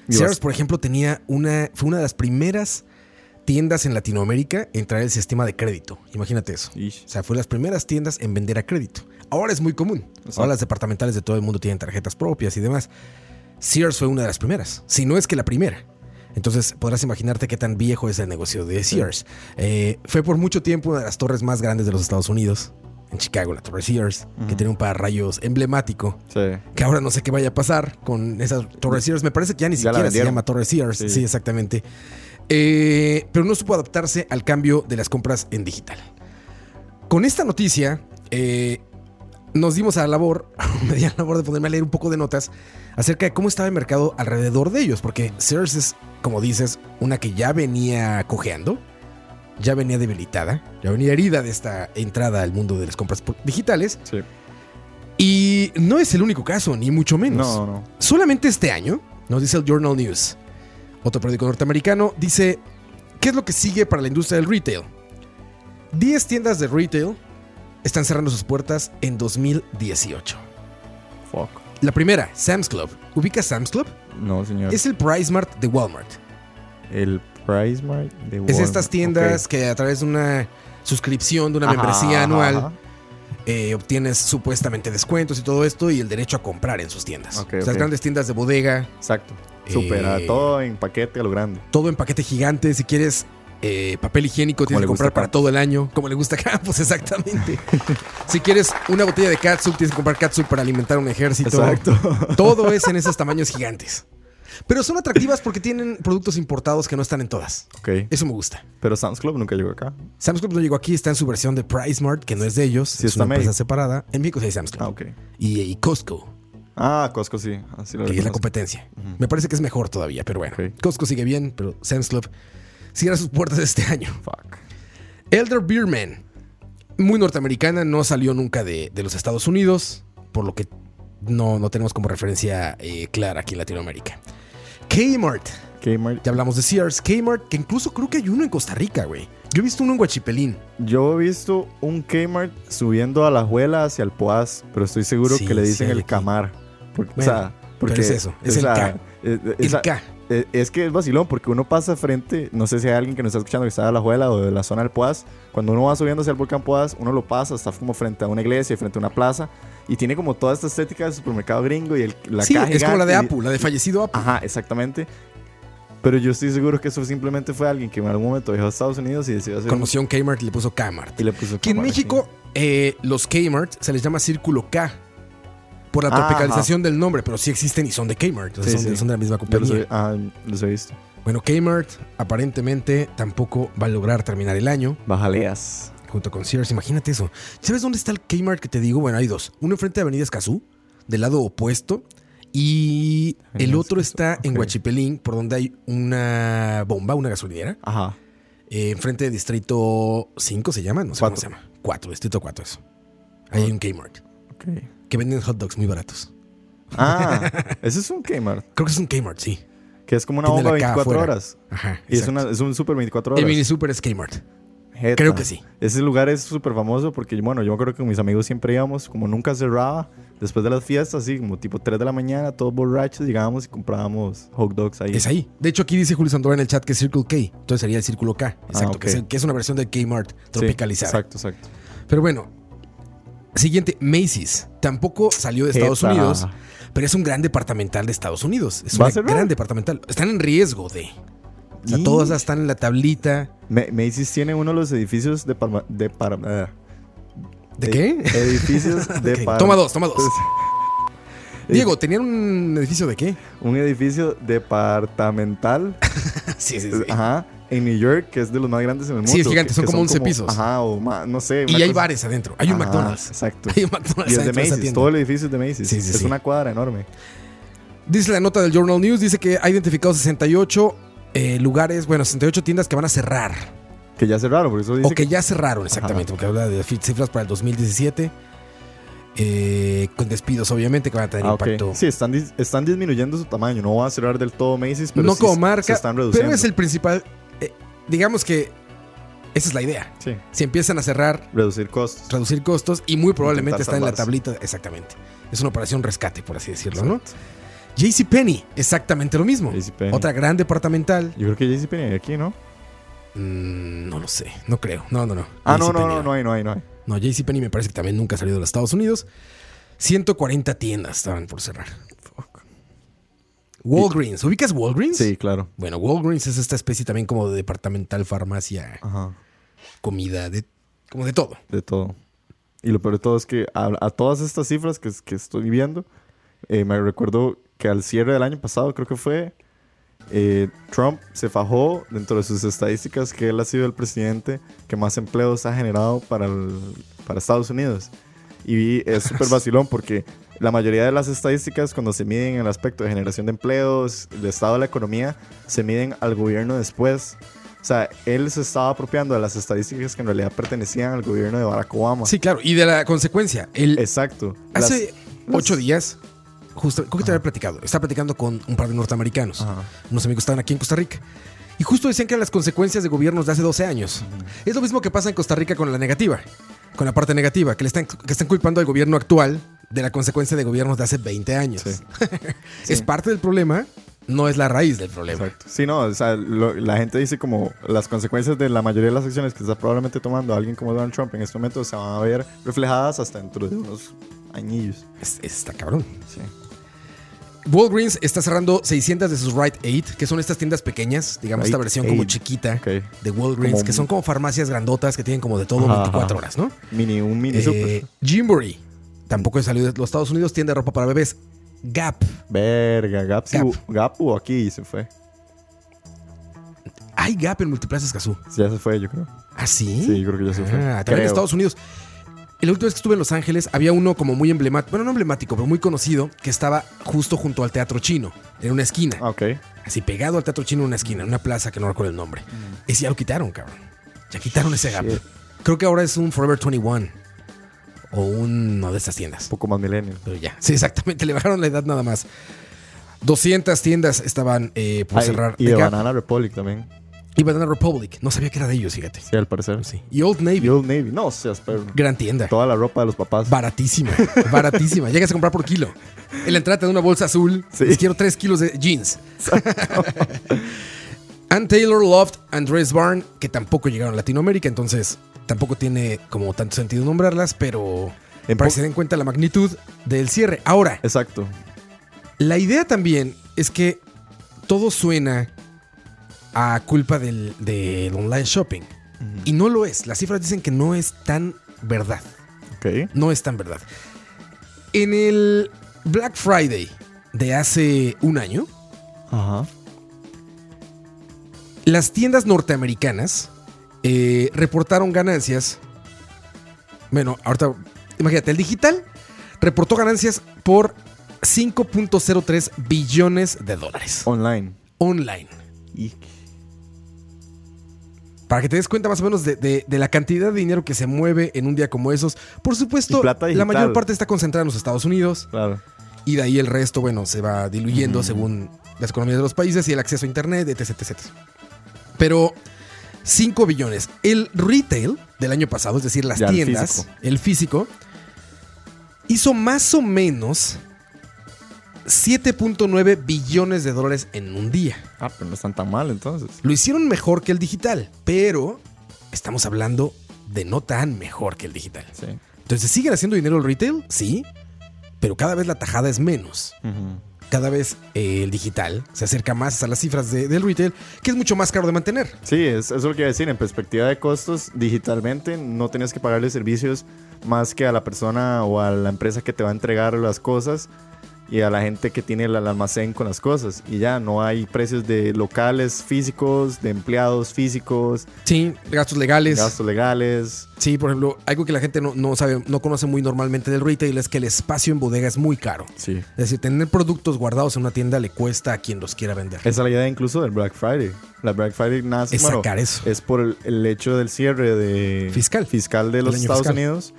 Sears, por ejemplo, tenía una, fue una de las primeras tiendas en Latinoamérica en traer el sistema de crédito. Imagínate eso. Ish. O sea, fue las primeras tiendas en vender a crédito. Ahora es muy común. Exacto. Ahora las departamentales de todo el mundo tienen tarjetas propias y demás. Sears fue una de las primeras, si no es que la primera. Entonces podrás imaginarte qué tan viejo es el negocio de Sears. Eh, fue por mucho tiempo una de las torres más grandes de los Estados Unidos. En Chicago, la torre Sears, que tiene un pararrayos emblemático. Sí. Que ahora no sé qué vaya a pasar con esa Torre Sears. Me parece que ya ni Ya siquiera se llama Torre Sears. Sí, Sí. exactamente. Eh, pero no supo adaptarse al cambio de las compras en digital. Con esta noticia, eh, nos dimos a la labor, me di a la labor de ponerme a leer un poco de notas acerca de cómo estaba el mercado alrededor de ellos. Porque Sears es, como dices, una que ya venía cojeando, ya venía debilitada, ya venía herida de esta entrada al mundo de las compras digitales. Sí. Y no es el único caso, ni mucho menos. No, no. Solamente este año, nos dice el Journal News, otro periódico norteamericano, dice, ¿qué es lo que sigue para la industria del retail? 10 tiendas de retail están cerrando sus puertas en 2018. Fuck. La primera, Sam's Club. ¿Ubica Sam's Club? No, señor. Es el Price Mart de Walmart. el Price Mart de Es Walmart. estas tiendas que a través de una suscripción, de una Ajá, membresía anual, ajá. eh, obtienes supuestamente descuentos y todo esto y el derecho a comprar en sus tiendas. Las grandes tiendas de bodega, Exacto. Eh, Supera todo en paquete a lo grande. todo en paquete gigante. Si quieres eh, papel higiénico, tienes que comprar para todo el año. Como le gusta a Campos, exactamente. si quieres una botella de catsup, tienes que comprar catsup para alimentar un ejército. Exacto. Todo es en esos tamaños gigantes. Pero son atractivas porque tienen productos importados que no están en todas. ok. Eso me gusta. Pero Sam's Club nunca llegó acá. Sam's Club no llegó aquí, está en su versión de Price Mart, que no es de ellos, Sí, es está una empresa separada. En México sí hay Sam's Club. Ah, ok. y, y Costco, Ah, Costco sí. Así lo que es la competencia. Me parece que es mejor todavía, pero bueno. Costco sigue bien, pero Sam's Club cierra sus puertas este año. Fuck. Elder Beerman, muy norteamericana, no salió nunca de, de los Estados Unidos, por lo que no, no tenemos como referencia eh, clara aquí en Latinoamérica. Kmart, Kmart. ya hablamos de Sears, Kmart, que incluso creo que hay uno en Costa Rica, güey. Yo he visto uno en Guachipelín. Yo he visto un Kmart subiendo a la juela hacia el Poaz, pero estoy seguro Sí, que le dicen el. Camar. Porque, Bueno, o sea, porque, pero es eso, es o el sea, K. eh, El K. eh, Es que es vacilón porque uno pasa frente, no sé si hay alguien que nos está escuchando que está de la Juela o de la zona del Poaz, cuando uno va subiendo hacia el volcán Poaz, uno lo pasa, está como frente a una iglesia, frente a una plaza y tiene como toda esta estética de supermercado gringo y el, la sí, caja es como la de y- Apu, la de fallecido Apu. Ajá, exactamente. Pero yo estoy seguro que eso simplemente fue alguien que en algún momento viajó a Estados Unidos y decidió hacer Conoció un Kmart y le puso Kmart. y le puso Que en Kmart. México, eh, los Kmart se les llama Círculo K. Por la Ah, tropicalización del nombre, pero sí existen y son de Kmart. Sí, son, sí. son de la misma los compañía. he, ah, los he visto. Bueno, Kmart aparentemente tampoco va a lograr terminar el año Bajaleas. junto con Sears. Imagínate eso. ¿Sabes dónde está el Kmart que te digo? Bueno, hay dos. Uno enfrente de Avenida Escazú, del lado opuesto. Y el otro está en. Huachipelín, por donde hay una bomba, una gasolinera. Ajá. Eh, enfrente de Distrito 5 se llama, no sé cómo se llama. 4, Distrito 4 eso. Ahí hay un Kmart Ok. Que venden hot dogs muy baratos. Ah, ese es un Kmart. Creo que es un Kmart, sí. Que es como una Tiene bomba K 24 afuera. horas. Ajá. Y es, exacto. una, es un super 24 El horas. mini super es Kmart. Jeta. Creo que sí. Ese lugar es súper famoso porque, bueno, yo acuerdo que con mis amigos siempre íbamos, como nunca cerraba, después de las fiestas, así como tipo 3 de la mañana, todos borrachos, llegábamos y comprábamos hot dogs ahí. Es ahí. De hecho, aquí dice Julio Sandora en el chat que es Circle K. Entonces sería el Círculo K. Exacto. ok. que, es, el- que es una versión del Kmart Sí, tropicalizada. exacto, exacto. Pero bueno, Siguiente, Macy's. Tampoco salió de Estados. Unidos, pero es un gran departamental de Estados Unidos. Es ¿Va a un gran departamental. Están en riesgo de. O sea, Y- todas están en la tablita. Ma- Macy's tiene uno de los edificios de Parma- de eh, ¿De qué? Edificios de Toma dos, toma dos. Eh, Diego, ¿tenían un edificio de qué? Un edificio departamental, Sí, sí, ajá, en New York, que es de los más grandes en el mundo. Sí, es gigante, que- son que como 11 pisos. Ajá, o más, no sé. Y hay cosa- bares adentro. Hay un Ajá, McDonald's. Exacto. Hay un McDonald's Y es de Macy's, todo el edificio es de Macy's. Sí, sí, es sí. una cuadra enorme. Dice la nota del Journal News, dice que ha identificado 68 eh, lugares, bueno, 68 tiendas que van a cerrar. Que ya cerraron, por eso dice O que ya cerraron, exactamente, porque habla de cifras para el 2017. eh, con despidos, obviamente, que van a tener Ah, impacto. Sí, están, están disminuyendo su tamaño. No va a cerrar del todo Macy's, pero no sí como marca, se están reduciendo. pero es el principal. Digamos que esa es la idea. Sí, Si empiezan a cerrar, reducir costos. reducir costos y muy probablemente está en la tablita. Exactamente. Es una operación rescate, por así decirlo, ¿no? JCPenney, exactamente lo mismo. JCPenney. Otra gran departamental. Yo creo que JCPenney hay aquí, ¿no? Mm, no lo sé, no creo. No, no, no. Ah, no, no, no, no hay, no hay, no hay. No, JCPenney me parece que también nunca ha salido de los Estados Unidos. 140 tiendas estaban por cerrar. Walgreens. ¿Ubicas Walgreens? Sí, claro. Bueno, Walgreens es esta especie también como de departamental, farmacia, Ajá. comida, de, como de todo. De todo. Y lo peor de todo es que a, a todas estas cifras que, que estoy viendo, eh, me recuerdo que al cierre del año pasado, creo que fue, eh, Trump se fajó dentro de sus estadísticas que él ha sido el presidente que más empleos ha generado para, el- para Estados Unidos. Y es súper vacilón porque la mayoría de las estadísticas cuando se miden en el aspecto de generación de empleos, el estado de la economía, se miden al gobierno después. O sea, él se estaba apropiando de las estadísticas que en realidad pertenecían al gobierno de Barack Obama. Sí, claro. Y de la consecuencia, el, Exacto. Hace las- ocho días, justo, creo que te había platicado, estaba platicando con un par de norteamericanos. Ajá. Unos amigos estaban aquí en Costa Rica. Y justo decían que eran las consecuencias de gobiernos de hace 12 años. Es lo mismo que pasa en Costa Rica con la negativa, con la parte negativa, que le están, que están culpando al gobierno actual de la consecuencia de gobiernos de hace 20 años. Sí. Es parte del problema, no es la raíz del problema. Exacto. Sí, no, o sea, lo- la gente dice como las consecuencias de la mayoría de las acciones que está probablemente tomando alguien como Donald Trump en este momento se van a ver reflejadas hasta dentro de unos añillos. Es- está cabrón. Sí. Walgreens está cerrando 600 de sus Rite Aid, que son estas tiendas pequeñas, digamos, esta versión como chiquita de Walgreens, Como- que son como farmacias grandotas que tienen como de todo Ajá, 24 ajá. horas, ¿no? Mini, un mini Eh, super. Gymboree, tampoco salió de los Estados Unidos, tienda de ropa para bebés. Gap, Verga, Gap, Gap. hubo aquí se fue. hay Gap en Multiplaza Escazú. Sí, Ya se fue, yo creo. ¿Ah, sí? Sí, yo creo que ya se fue. Ah, también en. Estados Unidos. La última vez que estuve en Los Ángeles había uno como muy emblemático, bueno, no emblemático, pero muy conocido, que estaba justo junto al Teatro Chino, en una esquina. Ah, ok. Así pegado al Teatro Chino en una esquina, en una plaza que no recuerdo el nombre. Ese ya lo quitaron, cabrón. Ya quitaron ese Gap. Mm. Shit. Creo que ahora es un Forever 21 o uno de estas tiendas. Un poco más millennial. Pero ya, sí, exactamente, le bajaron la edad nada más. 200 tiendas estaban eh, por Ah, cerrar. y de de Gap. Banana Republic también. Y Banana Republic. No sabía que era de ellos, fíjate. Sí, al parecer. Sí. Y Old Navy. Y Old Navy. No, seas perro. Gran tienda. Toda la ropa de los papás. Baratísima, baratísima. Llegas a comprar por kilo. En la entrada da una bolsa azul. Sí. Les quiero 3 kilos de jeans. Ann Taylor, Loft, Andrés Barn, que tampoco llegaron a Latinoamérica, entonces tampoco tiene como tanto sentido nombrarlas, pero En para que se den cuenta la magnitud del cierre. Ahora, Exacto. la idea también es que todo suena a culpa del, del online shopping. Y no lo es. Las cifras dicen que no es tan verdad. Ok. No es tan verdad. En el Black Friday de hace un año, Ajá. las tiendas norteamericanas eh, reportaron ganancias. Bueno, ahorita, imagínate, el digital reportó ganancias por 5.03 billones de dólares Online. online. Y Para que te des cuenta más o menos de, de- de la cantidad de dinero que se mueve en un día como esos. Por supuesto, la mayor parte está concentrada en los Estados Unidos. claro. Y de ahí el resto, bueno, se va diluyendo según las economías de los países y el acceso a Internet, etc, etc. Pero 5 billones. El retail del año pasado, es decir, las Ya, el tiendas, físico. el físico, hizo más o menos 7.9 billones de dólares en un día. Ah, pero no están tan mal entonces. Lo hicieron mejor que el digital, pero estamos hablando de no tan mejor que el digital. Sí. Entonces, ¿siguen haciendo dinero el retail? Sí, pero cada vez la tajada es menos. Cada vez eh, el digital se acerca más a las cifras de- del retail, que es mucho más caro de mantener. Sí, es, eso es lo que iba decir. En perspectiva de costos, digitalmente no tienes que pagarle servicios más que a la persona o a la empresa que te va a entregar las cosas y a la gente que tiene el, almacén con las cosas. Y ya no hay precios de locales físicos, de empleados físicos, Sí, gastos legales. gastos legales. Sí, por ejemplo, algo que la gente no, no sabe, no conoce muy normalmente del retail es que el espacio en bodega es muy caro. Sí. Es decir, tener productos guardados en una tienda le cuesta a quien los quiera vender. Esa es la idea incluso del Black Friday. La Black Friday nace Es bueno, sacar eso. Es por el, el hecho del cierre de Fiscal. fiscal de los Estados fiscal. Unidos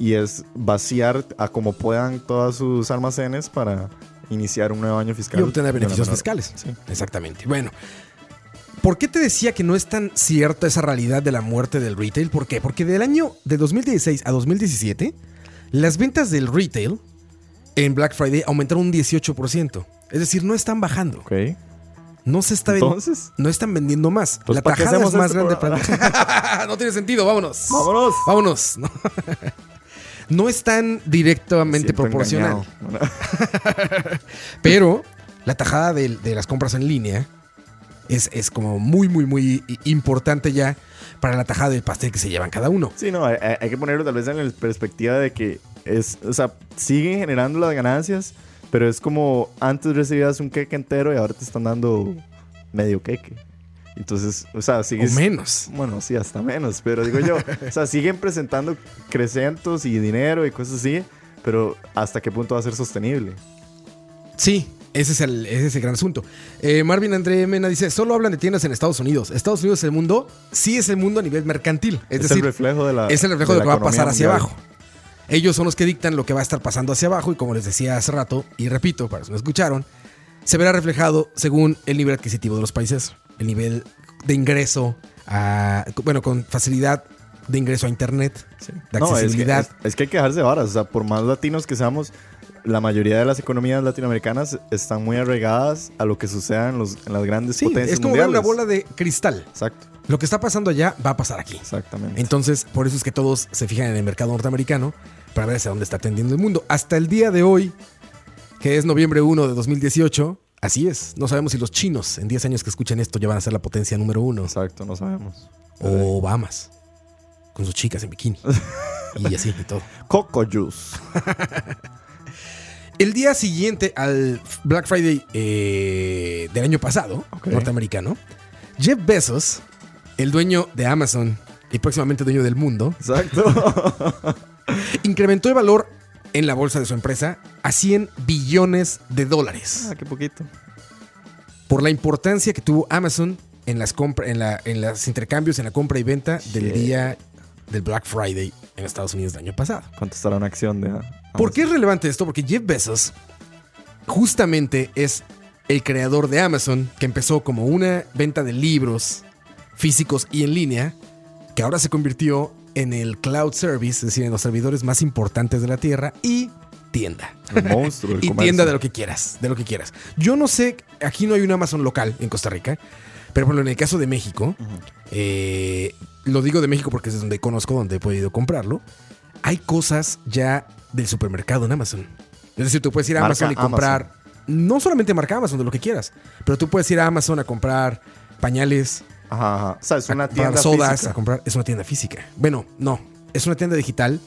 y es vaciar a como puedan todos sus almacenes para iniciar un nuevo año fiscal. y obtener beneficios fiscales. Sí. Exactamente. Bueno, ¿por qué te decía que no es tan cierta esa realidad de la muerte del retail? ¿Por qué? Porque del año de 2016 a 2017, las ventas del retail en Black Friday aumentaron un 18%. Es decir, no están bajando. Ok. No se está Entonces, no están vendiendo más. Entonces, la ¿para qué tajada es más este grande para... no tiene sentido, vámonos. vámonos. Vámonos. No, es tan directamente proporcional. engañado. Pero la tajada de, de las compras en línea es, es como muy, muy, muy importante ya para la tajada del pastel que se llevan cada uno. Sí, no, hay que ponerlo tal vez en la perspectiva de que es, o sea, siguen generando las ganancias, pero es como antes recibías un queque entero y ahora te están dando medio queque. Entonces, o sea, O sigues... menos. Bueno, sí, hasta menos, pero digo yo, o sea, siguen presentando crecimientos y dinero y cosas así, pero ¿hasta qué punto va a ser sostenible? Sí, ese es el, ese es el gran asunto. Eh, Marvin André Mena dice, solo hablan de tiendas en Estados Unidos. Estados Unidos es el mundo, sí es el mundo a nivel mercantil. Es, Es, decir, el reflejo de la es el reflejo de, lo que va a pasar hacia mundial. abajo. Ellos son los que dictan lo que va a estar pasando hacia abajo y como les decía hace rato, y repito, para los que no escucharon, se verá reflejado según el nivel adquisitivo de los países, el nivel de ingreso, a, bueno, con facilidad de ingreso a Internet, de No, es que, accesibilidad. es, es que hay que dejarse varas. O sea, por más latinos que seamos, la mayoría de las economías latinoamericanas están muy arraigadas a lo que suceda en, los, en las grandes Sí, potencias es como ver mundiales. una bola de cristal. Exacto, Lo que está pasando allá va a pasar aquí. exactamente. Entonces, por eso es que todos se fijan en el mercado norteamericano para ver hacia dónde está tendiendo el mundo. Hasta el día de hoy, que es noviembre 1 de 2018, así es. No sabemos si los chinos en 10 años que escuchen esto ya van a ser la potencia número uno. Exacto, no sabemos. O Bahamas, con sus chicas en bikini. y así y todo. Coco Juice. El día siguiente al Black Friday eh, del año pasado, norteamericano, Jeff Bezos, el dueño de Amazon y próximamente dueño del mundo, Exacto. incrementó el valor en la bolsa de su empresa a 100 billones de dólares ah, qué poquito. por la importancia que tuvo Amazon en las compra, en, la, en los intercambios, en la compra y venta del día del Black Friday en Estados Unidos del año pasado. ¿Cuánto estará una acción de ¿Por qué es relevante esto? Porque Jeff Bezos justamente es el creador de Amazon, que empezó como una venta de libros físicos y en línea, que ahora se convirtió en el cloud service, es decir, en los servidores más importantes de la Tierra y tienda. El monstruo, el y comercio. tienda de lo que quieras, de lo que quieras. Yo no sé, aquí no hay un Amazon local en Costa Rica, pero por ejemplo, en el caso de México, eh, lo digo de México porque es donde conozco, donde he podido comprarlo, hay cosas ya del supermercado en Amazon. Es decir, tú puedes ir a Marca Amazon y comprar, no solamente marca Amazon, de lo que quieras, pero tú puedes ir a Amazon a comprar pañales, Ajá, ajá. O sea, es una a tienda sodas, física. a comprar, es una tienda física. Bueno, no, es una tienda digital,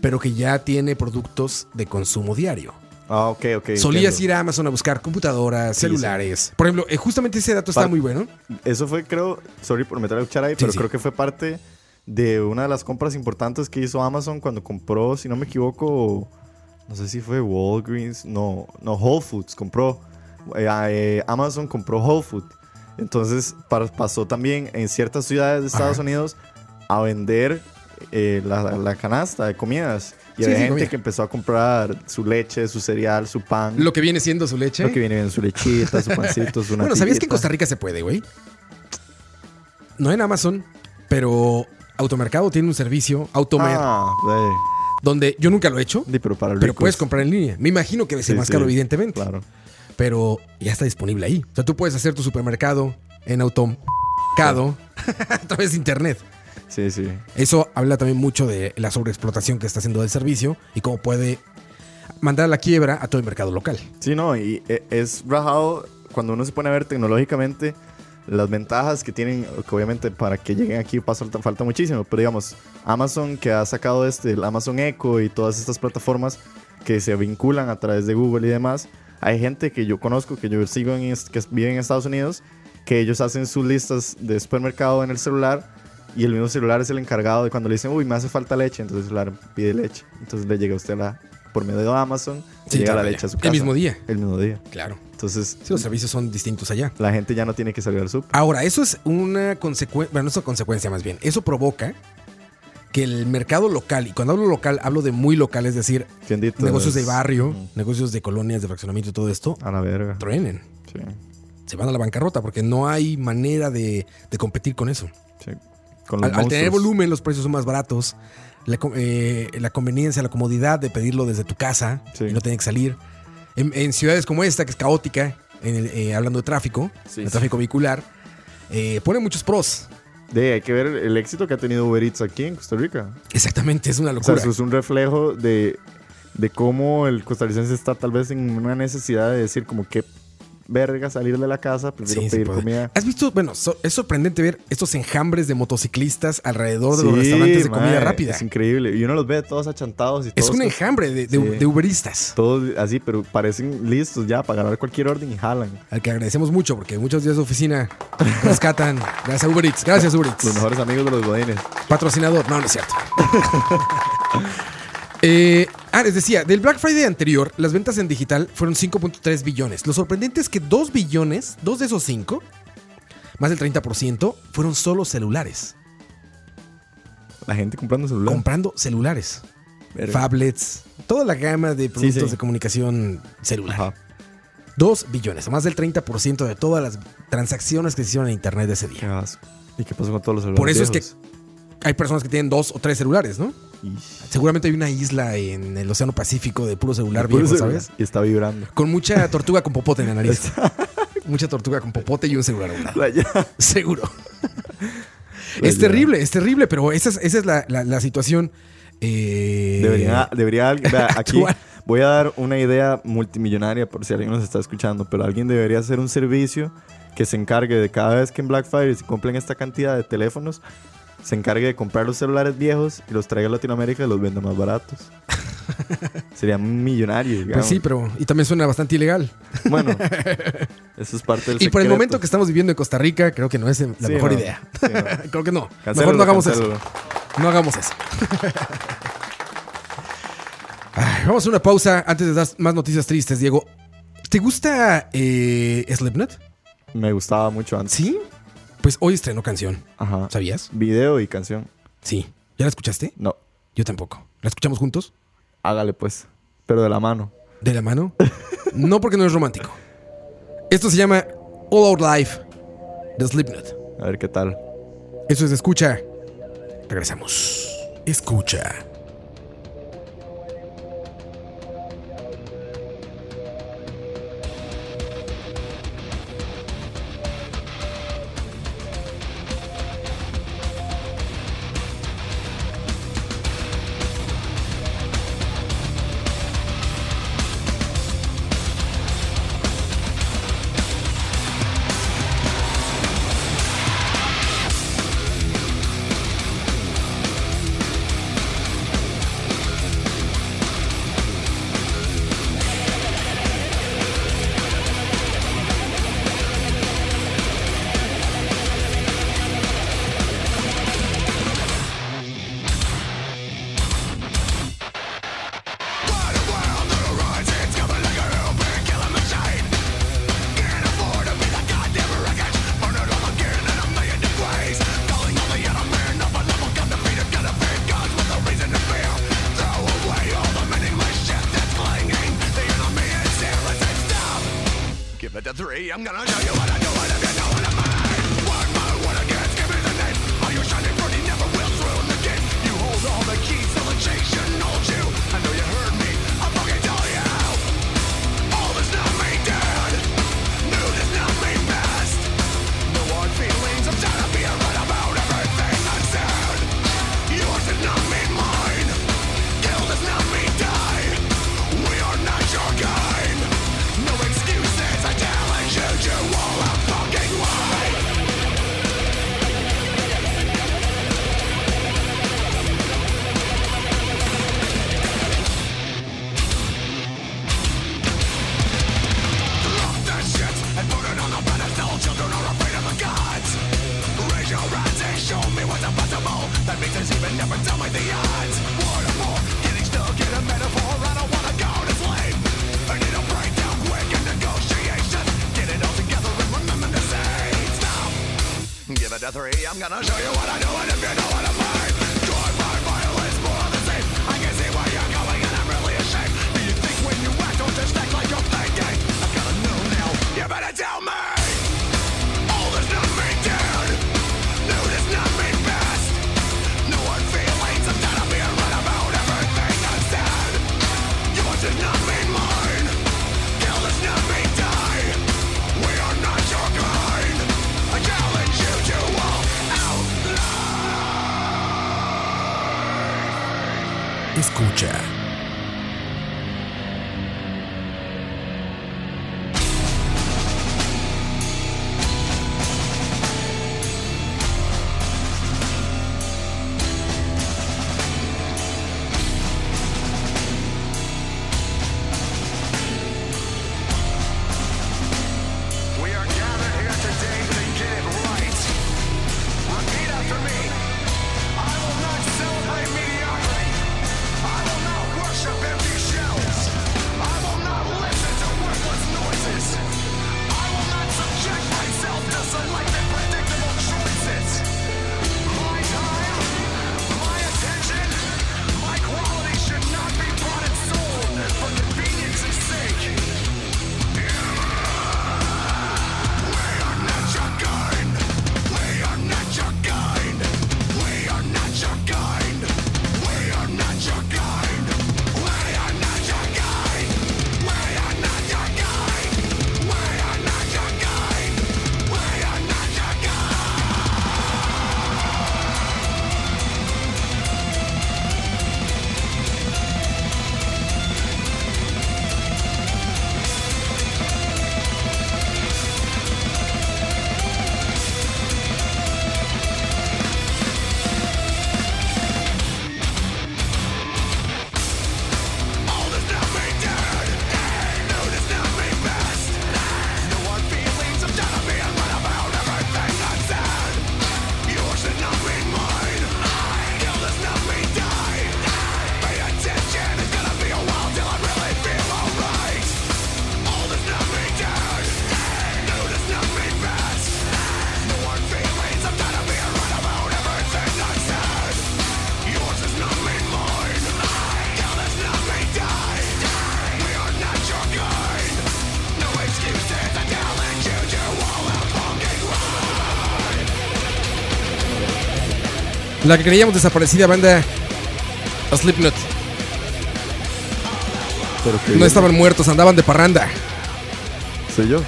pero que ya tiene productos de consumo diario. Ah, ok, ok. Solías entiendo. ir a Amazon a buscar computadoras, Sí, celulares. Por ejemplo, eh, justamente ese dato está muy bueno. Eso fue, creo, sorry por meter la cuchara ahí, pero creo que fue parte de una de las compras importantes que hizo Amazon cuando compró, si no me equivoco, no sé si fue Walgreens, no, no, Whole Foods compró. eh, eh, Amazon compró Whole Foods. Entonces pa- pasó también en ciertas ciudades de Estados Ajá. Unidos a vender eh, la, la canasta de comidas. Y Sí, había sí, gente comida. que empezó a comprar su leche, su cereal, su pan. Lo que viene siendo su leche. lo que viene en su lechita, su pancito, su bueno, ¿sabías que en. Costa Rica se puede, güey? No en Amazon, pero Automercado tiene un servicio, Automer, Ah, güey. donde yo nunca lo he hecho, Sí, pero para pero puedes comprar en línea. Me imagino que debe ser más caro, evidentemente. Claro. Pero ya está disponible ahí. O sea, tú puedes hacer tu supermercado en Automercado a través de internet. Sí, sí. Eso habla también mucho de la sobreexplotación que está haciendo del servicio y cómo puede mandar a la quiebra a todo el mercado local. Sí, no, y e- es rajado cuando uno se pone a ver tecnológicamente las ventajas que tienen, que obviamente para que lleguen aquí pasa, falta muchísimo, pero digamos, Amazon que ha sacado este, el Amazon Echo y todas estas plataformas que se vinculan a través de Google y demás, hay gente que yo conozco, que yo sigo, en, que vive en Estados Unidos, que ellos hacen sus listas de supermercado en el celular y el mismo celular es el encargado de cuando le dicen, uy, me hace falta leche, entonces el celular pide leche, entonces le llega a usted la, por medio de Amazon, Sí, llega la ya. leche a su El casa. mismo día. El mismo día. Claro. Entonces, Sí, los servicios son distintos allá. la gente ya no tiene que salir al súper. Ahora, eso es una consecuencia, bueno, no es una consecuencia más bien, eso provoca que el mercado local, y cuando hablo local, hablo de muy local, es decir, negocios de barrio, Mm, negocios de colonias, de fraccionamiento y todo esto, A la verga. truenen, Sí, se van a la bancarrota porque no hay manera de, de competir con eso. sí. Con los Al, al tener volumen, los precios son más baratos. La, eh, la conveniencia, la comodidad de pedirlo desde tu casa Sí. y no tener que salir. En, en ciudades como esta, que es caótica, en el- eh, hablando de tráfico, Sí, de sí. tráfico vehicular, eh, pone muchos pros. De, hay que ver el éxito que ha tenido Uber Eats aquí en Costa Rica. Exactamente, es una O sea, locura. eso es un reflejo de, de cómo el costarricense está tal vez en una necesidad de decir como que verga salir de la casa, prefiero Sí, pedir comida. ¿Has visto? Bueno, so- es sorprendente ver estos enjambres de motociclistas alrededor de los restaurantes de comida rápida. Es increíble. Y uno los ve todos achantados y Es todos, un enjambre de, de uberistas, todos así, pero parecen listos ya para ganar cualquier orden y jalan. al que agradecemos mucho porque muchos días de oficina rescatan. Gracias, Uber Eats. Gracias, Uber Eats. Los mejores amigos de los godines. Patrocinador. No, no es cierto. Eh, ah, les decía, del Black Friday anterior, las ventas en digital fueron 5.3 billones. Lo sorprendente es que 2 billones, 2 de esos 5, más del 30%, fueron solo celulares. La gente comprando celular. Comprando celulares. Verga. Phablets, toda la gama de productos sí. de comunicación celular. Ajá. 2 billones, más del 30% de todas las transacciones que se hicieron en Internet ese día. ¿Y qué pasó con todos los celulares? Por eso es que hay personas que tienen dos o tres celulares, ¿no? Seguramente hay una isla en el Océano Pacífico de puro celular Puro viejo, celular. ¿sabes? Y está vibrando. Con mucha tortuga con popote en la nariz. mucha tortuga con popote y un celular Seguro. La es ya- terrible, es terrible, pero esa es, esa es la, la- la situación. eh, Debería, debería vea, aquí voy a dar una idea multimillonaria por si alguien nos está escuchando, pero alguien debería hacer un servicio que se encargue de cada vez que en Black Friday se cumplen esta cantidad de teléfonos, se encargue de comprar los celulares viejos y los traiga a Latinoamérica y los venda más baratos. Sería millonario. Pues digamos. sí, pero. Y también suena bastante ilegal. Bueno, eso es parte del Y por el momento que estamos viviendo en Costa Rica, creo que no es la Sí, mejor no. idea. Sí, no. creo que no. Mejor no hagamos cancélalo. eso. No hagamos eso. Ay, vamos a una pausa antes de dar más noticias tristes, Diego. ¿Te gusta eh, Slipknot? Me gustaba mucho antes. Sí. Pues hoy estrenó canción. Ajá. ¿Sabías? Video y canción. Sí. ¿Ya la escuchaste? No, Yo tampoco. ¿La escuchamos juntos? hágale pues. Pero de la mano. ¿De la mano? no porque no es romántico. Esto se llama All Out Life de Slipknot. A ver qué tal. Eso es escucha. Regresamos. Escucha. La que creíamos desaparecida banda Slipknot. Pero que No estaban muertos, andaban de parranda. Soy yo.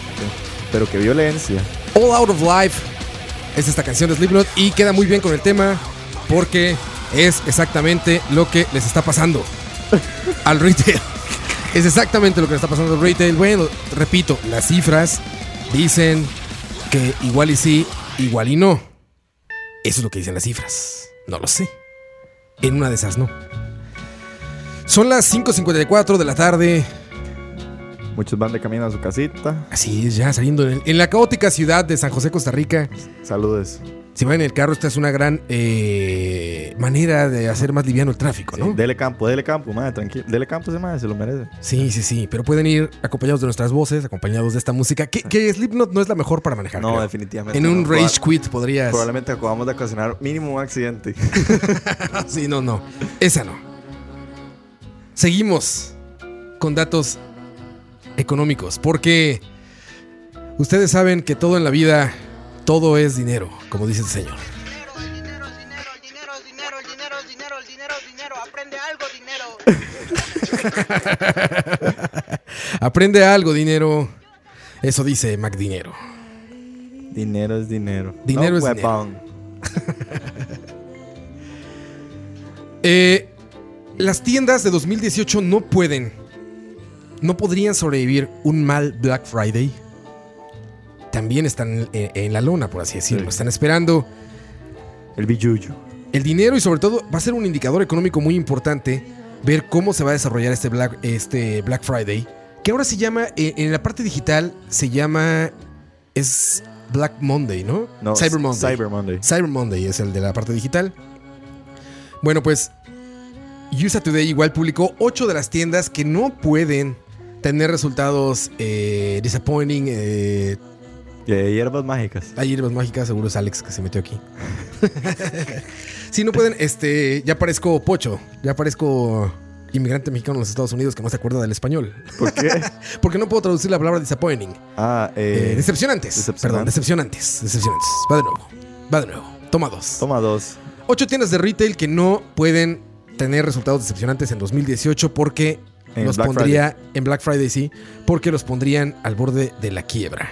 Pero que violencia. All Out of Life es esta canción de Slipknot y queda muy bien con el tema porque es exactamente lo que les está pasando al retail. Es exactamente lo que le está pasando al retail. Bueno, repito, las cifras dicen que igual y sí, igual y no. Eso es lo que dicen las cifras. No lo sé. En una de esas no. Son las 5.54 de la tarde. Muchos van de camino a su casita. Así es, ya saliendo en, en la caótica ciudad de San José, Costa Rica. Saludos. Si van en el carro, esta es una gran eh, manera de hacer más liviano el tráfico, Sí, ¿no? Dele campo, dele campo, madre, tranquilo. Dele campo ese madre, se lo merece. Sí, sí, sí. Pero pueden ir acompañados de nuestras voces, acompañados de esta música. Que, que Slipknot no es la mejor para manejar. No, creo. definitivamente. En un no. rage quit podrías. Probablemente acabamos de ocasionar mínimo un accidente. Sí, no, no. Esa no. Seguimos con datos económicos. Porque ustedes saben que todo en la vida, todo es dinero, como dice el señor. Dinero, dinero, dinero, dinero, dinero, dinero, dinero, dinero, aprende algo, dinero. Aprende algo, dinero. Eso dice Mac Dinero. dinero es dinero. Dinero No es weapon. Eh, las tiendas de 2018 no pueden, no podrían sobrevivir un mal Black Friday. También están en, en la lona, por así decirlo. Sí. Están esperando El billuyo. el dinero y sobre todo va a ser un indicador económico muy importante ver cómo se va a desarrollar este Black, este Black Friday. Que ahora se llama, eh, en la parte digital, se llama, es Black Monday, ¿no? No, Cyber Monday. Cyber Monday. Cyber Monday es el de la parte digital. Bueno, pues USA Today igual publicó 8 de las tiendas que no pueden tener resultados eh, disappointing, eh, Hay hierbas mágicas. Hay hierbas mágicas, seguro es Alex que se metió aquí. si no pueden, este, ya parezco pocho, ya parezco inmigrante mexicano en los Estados Unidos que no se acuerda del español. ¿Por qué? Porque no puedo traducir la palabra disappointing. ah, eh, Eh, decepcionantes. decepcionantes. Perdón, decepcionantes. Decepcionantes. Va de nuevo. Va de nuevo. Toma dos. Toma dos. Ocho tiendas de retail que no pueden tener resultados decepcionantes en 2018 porque En los Black pondría en Black Friday, sí, porque los pondrían al borde de la quiebra.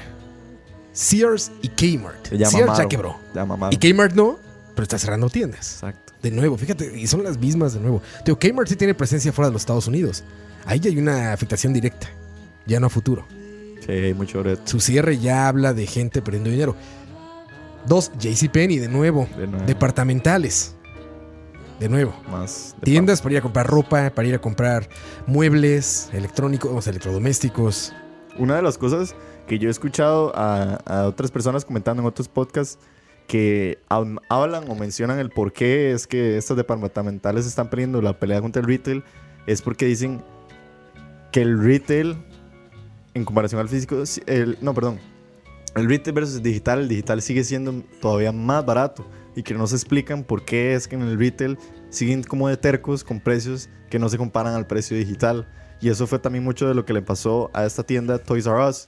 Sears y Kmart. Sears ya quebró. Ya. Y Kmart no, pero está cerrando tiendas. Exacto. De nuevo, fíjate, y son las mismas de nuevo. Tío, Kmart sí tiene presencia fuera de los Estados Unidos. Ahí ya hay una afectación directa, ya no a futuro. Sí, hay mucho breto. Su cierre ya habla de gente perdiendo dinero. Dos, JCPenney, de nuevo. De nuevo. Departamentales. De nuevo. Más. Tiendas para ir a comprar ropa, para ir a comprar muebles, electrónicos, electrodomésticos. Una de las cosas que yo he escuchado a, a otras personas comentando en otros podcasts que hablan o mencionan el por qué es que estas departamentales están perdiendo la pelea contra el retail es porque dicen que el retail en comparación al físico, si- el, no, perdón, el retail versus digital, el digital sigue siendo todavía más barato y que no se explican por qué es que en el retail siguen como de tercos con precios que no se comparan al precio digital. Y eso fue también mucho de lo que le pasó a esta tienda Toys R Us,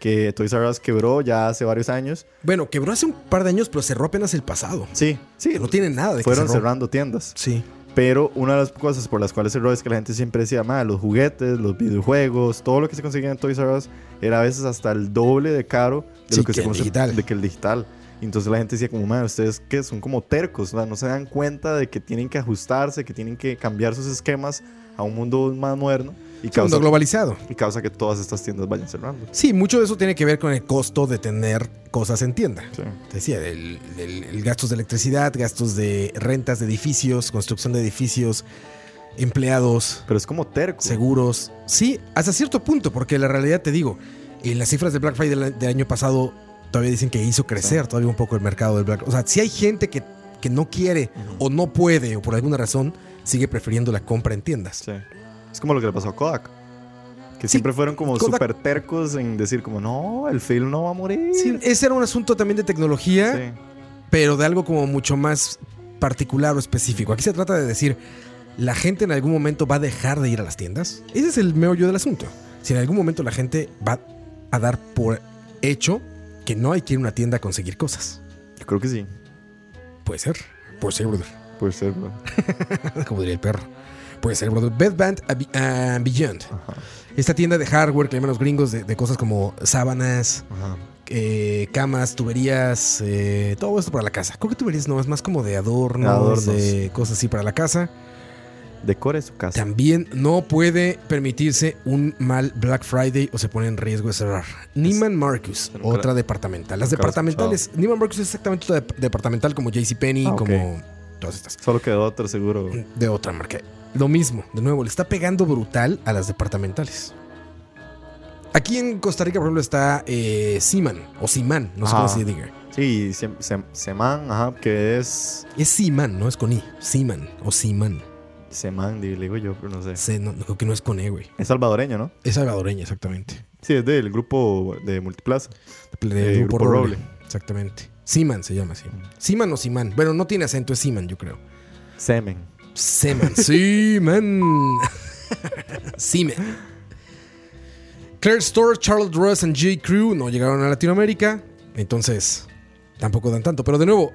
que Toys R Us quebró ya hace varios años. Bueno, quebró hace un par de años, pero cerró apenas el pasado. Sí, sí, No tiene nada de que fueron cerrando tiendas. Sí. Pero una de las cosas por las cuales cerró es que la gente siempre decía, "Ma, los juguetes, los videojuegos, todo lo que se conseguía en Toys R Us era a veces hasta el doble de caro de Sí, lo que, que se digital. de que el digital. Entonces la gente decía como, "Ma, ustedes que son como tercos, no se dan cuenta de que tienen que ajustarse, que tienen que cambiar sus esquemas a un mundo más moderno y Mundo causa, globalizado. y causa que todas estas tiendas vayan cerrando. Sí, mucho de eso tiene que ver con el costo de tener cosas en tienda. Sí. Te decía, el, el- el gastos de electricidad, gastos de rentas de edificios, construcción de edificios, empleados, Pero es como terco. seguros. Sí, hasta cierto punto, porque la realidad te digo, en las cifras de Black Friday del, del año pasado todavía dicen que hizo crecer todavía un poco el mercado del Black O sea, si hay gente que, que no quiere o no puede o por alguna razón sigue prefiriendo la compra en tiendas. Sí. Es como lo que le pasó a Kodak. Que Sí, siempre fueron como súper tercos en decir como, no, el film no va a morir. Sí, ese era un asunto también de tecnología. Sí. pero de algo como mucho más particular o específico. Aquí se trata de decir, ¿la gente en algún momento va a dejar de ir a las tiendas? Ese es el meollo del asunto. Si en algún momento la gente va a dar por hecho que no hay que ir a una tienda a conseguir cosas. Yo creo que sí. Puede ser, puede ser, brother. Puede ser, bro. Como diría el perro. Puede ser, brother. Bed Bath and and Beyond. Esta tienda de hardware que llaman los gringos de, de cosas como sábanas, Ajá. eh, camas, tuberías, eh, todo esto para la casa. Creo que tuberías no, es más como de adornos, Adornos. de cosas así para la casa. Decore su casa. También no puede permitirse un mal Black Friday o se pone en riesgo de cerrar. Neiman Marcus, otra departamental. Las departamentales, Neiman Marcus es exactamente otra dep- departamental como JCPenney, Ah, ok. como todas estas. Solo quedó otro seguro. De otra marca. Lo mismo, de nuevo, le está pegando brutal a las departamentales. Aquí en Costa Rica, por ejemplo, está eh, Siman o Siman, no sé Ajá. cómo se diga. Sí, Sem- Sem- Seman, ajá, que es Es Siman, no es con I. Siman o Siman. Seman, di- le digo yo, pero no sé. Se- no, creo que no es con E, güey. Es salvadoreño, ¿no? Es salvadoreña, exactamente. Sí, es del grupo de Multiplaza. De Grupo Grupo Roble. Roble. Exactamente. Siman se llama así. Siman o Siman. Bueno, no tiene acento, es Siman, yo creo. Semen. Seman. Seman. Seman. Claire Store, Charlotte Ross and J. Crew no llegaron a Latinoamérica. Entonces, tampoco dan tanto. Pero de nuevo,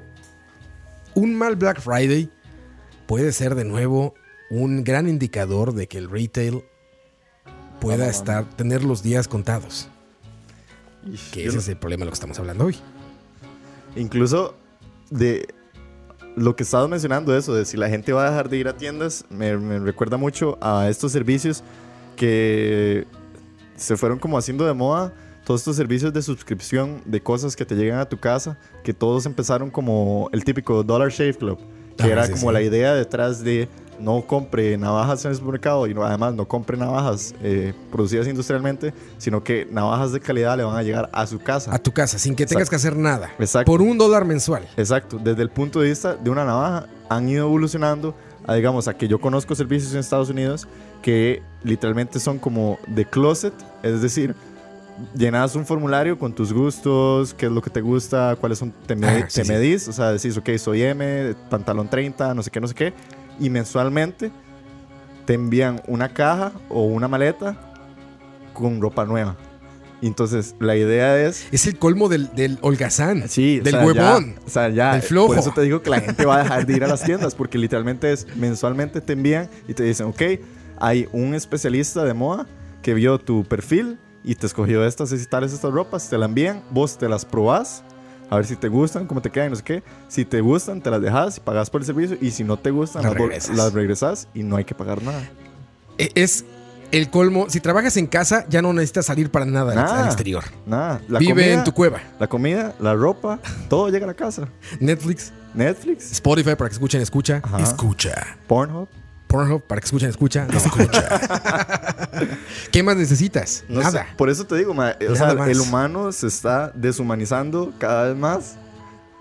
un mal Black Friday puede ser de nuevo un gran indicador de que el retail pueda estar, tener los días contados. Que ese es el problema de lo que estamos hablando hoy. Incluso de lo que estabas mencionando, eso, de si la gente va a dejar de ir a tiendas, me, me recuerda mucho a estos servicios que se fueron como haciendo de moda. Todos estos servicios de suscripción de cosas que te llegan a tu casa, que todos empezaron como el típico Dollar Shave Club, que Ah, era sí, como sí. la idea detrás de no compre navajas en el supermercado y no- además no compre navajas eh, producidas industrialmente, sino que navajas de calidad le van a llegar a su casa. A tu casa, sin que tengas Exacto. que hacer nada. Exacto. Por un dólar mensual. Exacto, desde el punto de vista de una navaja han ido evolucionando a, digamos, a que yo conozco servicios en Estados Unidos que literalmente son como de closet, es decir, llenas un formulario con tus gustos, qué es lo que te gusta, cuáles son, te, me- Ah, sí, te sí. medís, o sea, decís, ok, soy M, pantalón 30, no sé qué, no sé qué, y mensualmente te envían una caja o una maleta con ropa nueva. Entonces la idea es Es el colmo del, del holgazán. Sí, o del sea, huevón. ya- o sea, ya. del flojo. Por eso te digo que la gente va a dejar de ir a las tiendas, porque literalmente es mensualmente te envían y te dicen, ok, hay un especialista de moda que vio tu perfil y te escogió estas y tales estas ropas, te la envían, vos te las probás. A ver si te gustan, cómo te quedan, no sé qué. Si te gustan, te las dejas y pagas por el servicio. Y si no te gustan, Las regresas. las regresas y no hay que pagar nada. E- Es el colmo. Si trabajas en casa, ya no necesitas salir para nada al- Nada. al exterior. Nada. La Vive comida- en tu cueva. La comida, la ropa, todo llega a la casa. Netflix, Netflix, Spotify para que escuchen, escucha. Ajá. Escucha. Pornhub. Pornhub para que escuchen, escucha. No. Escucha. ¿Qué más necesitas? No Nada. sé, por eso te digo, ma, o sea, el humano se está deshumanizando cada vez más.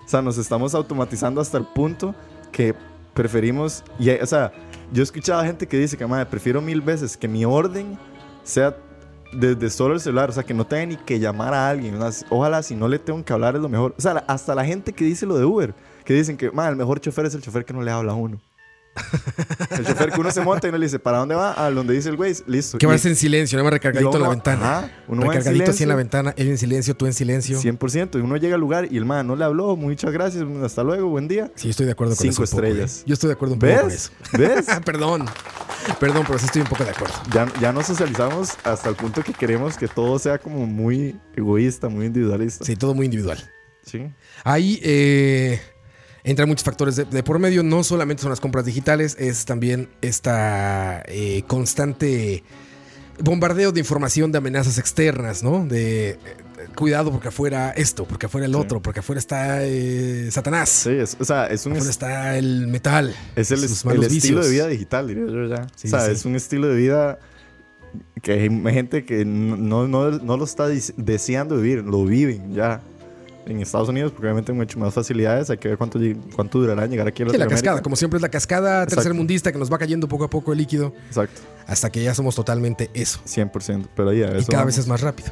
O sea, nos estamos automatizando hasta el punto que preferimos. Y, o sea, yo he escuchado a gente que dice que, madre, prefiero mil veces que mi orden sea desde solo el celular. O sea, que no tenga ni que llamar a alguien. Ojalá si no le tengo que hablar es lo mejor. O sea, hasta la gente que dice lo de Uber, que dicen que, madre, el mejor chofer es el chofer que no le habla a uno. El chofer que uno se monta y no le dice, ¿para dónde va? A donde dice el güey, listo. Que vas en silencio, nada más recargadito en la uno- ventana. ajá, uno va en recargadito así en la ventana, él en silencio, tú en silencio. 100%. Y uno llega al lugar y el man no le habló. Muchas gracias. Hasta luego. Buen día. Sí, estoy de acuerdo con Cinco eso. un poco, estrellas. ¿eh? Yo estoy de acuerdo un poco con eso. ¿Ves? Perdón. Perdón, pero sí estoy un poco de acuerdo. Ya, ya nos socializamos hasta el punto que queremos que todo sea como muy egoísta, muy individualista. Sí, todo muy individual. Sí. Eh, entran muchos factores de, de por medio. No solamente son las compras digitales, es también esta eh, constante bombardeo de información de amenazas externas, ¿no? De eh, cuidado porque afuera esto, porque afuera el Sí. otro, porque afuera está eh, Satanás. Sí, es, o sea, es un Afuera es, está el metal. es el, es- estilo de vida digital, diría yo ya. Sí, o sea, sí. es un estilo de vida que hay gente que no, no, no lo está deseando vivir, lo viven ya. En Estados Unidos, porque obviamente hay mucho más facilidades. Hay que ver cuánto, cuánto durará llegar aquí a Sí, la cascada, como siempre es la cascada tercermundista que nos va cayendo poco a poco el líquido Exacto, hasta que ya somos totalmente eso. 100%. Pero ya, y eso cada vamos. vez es más rápido.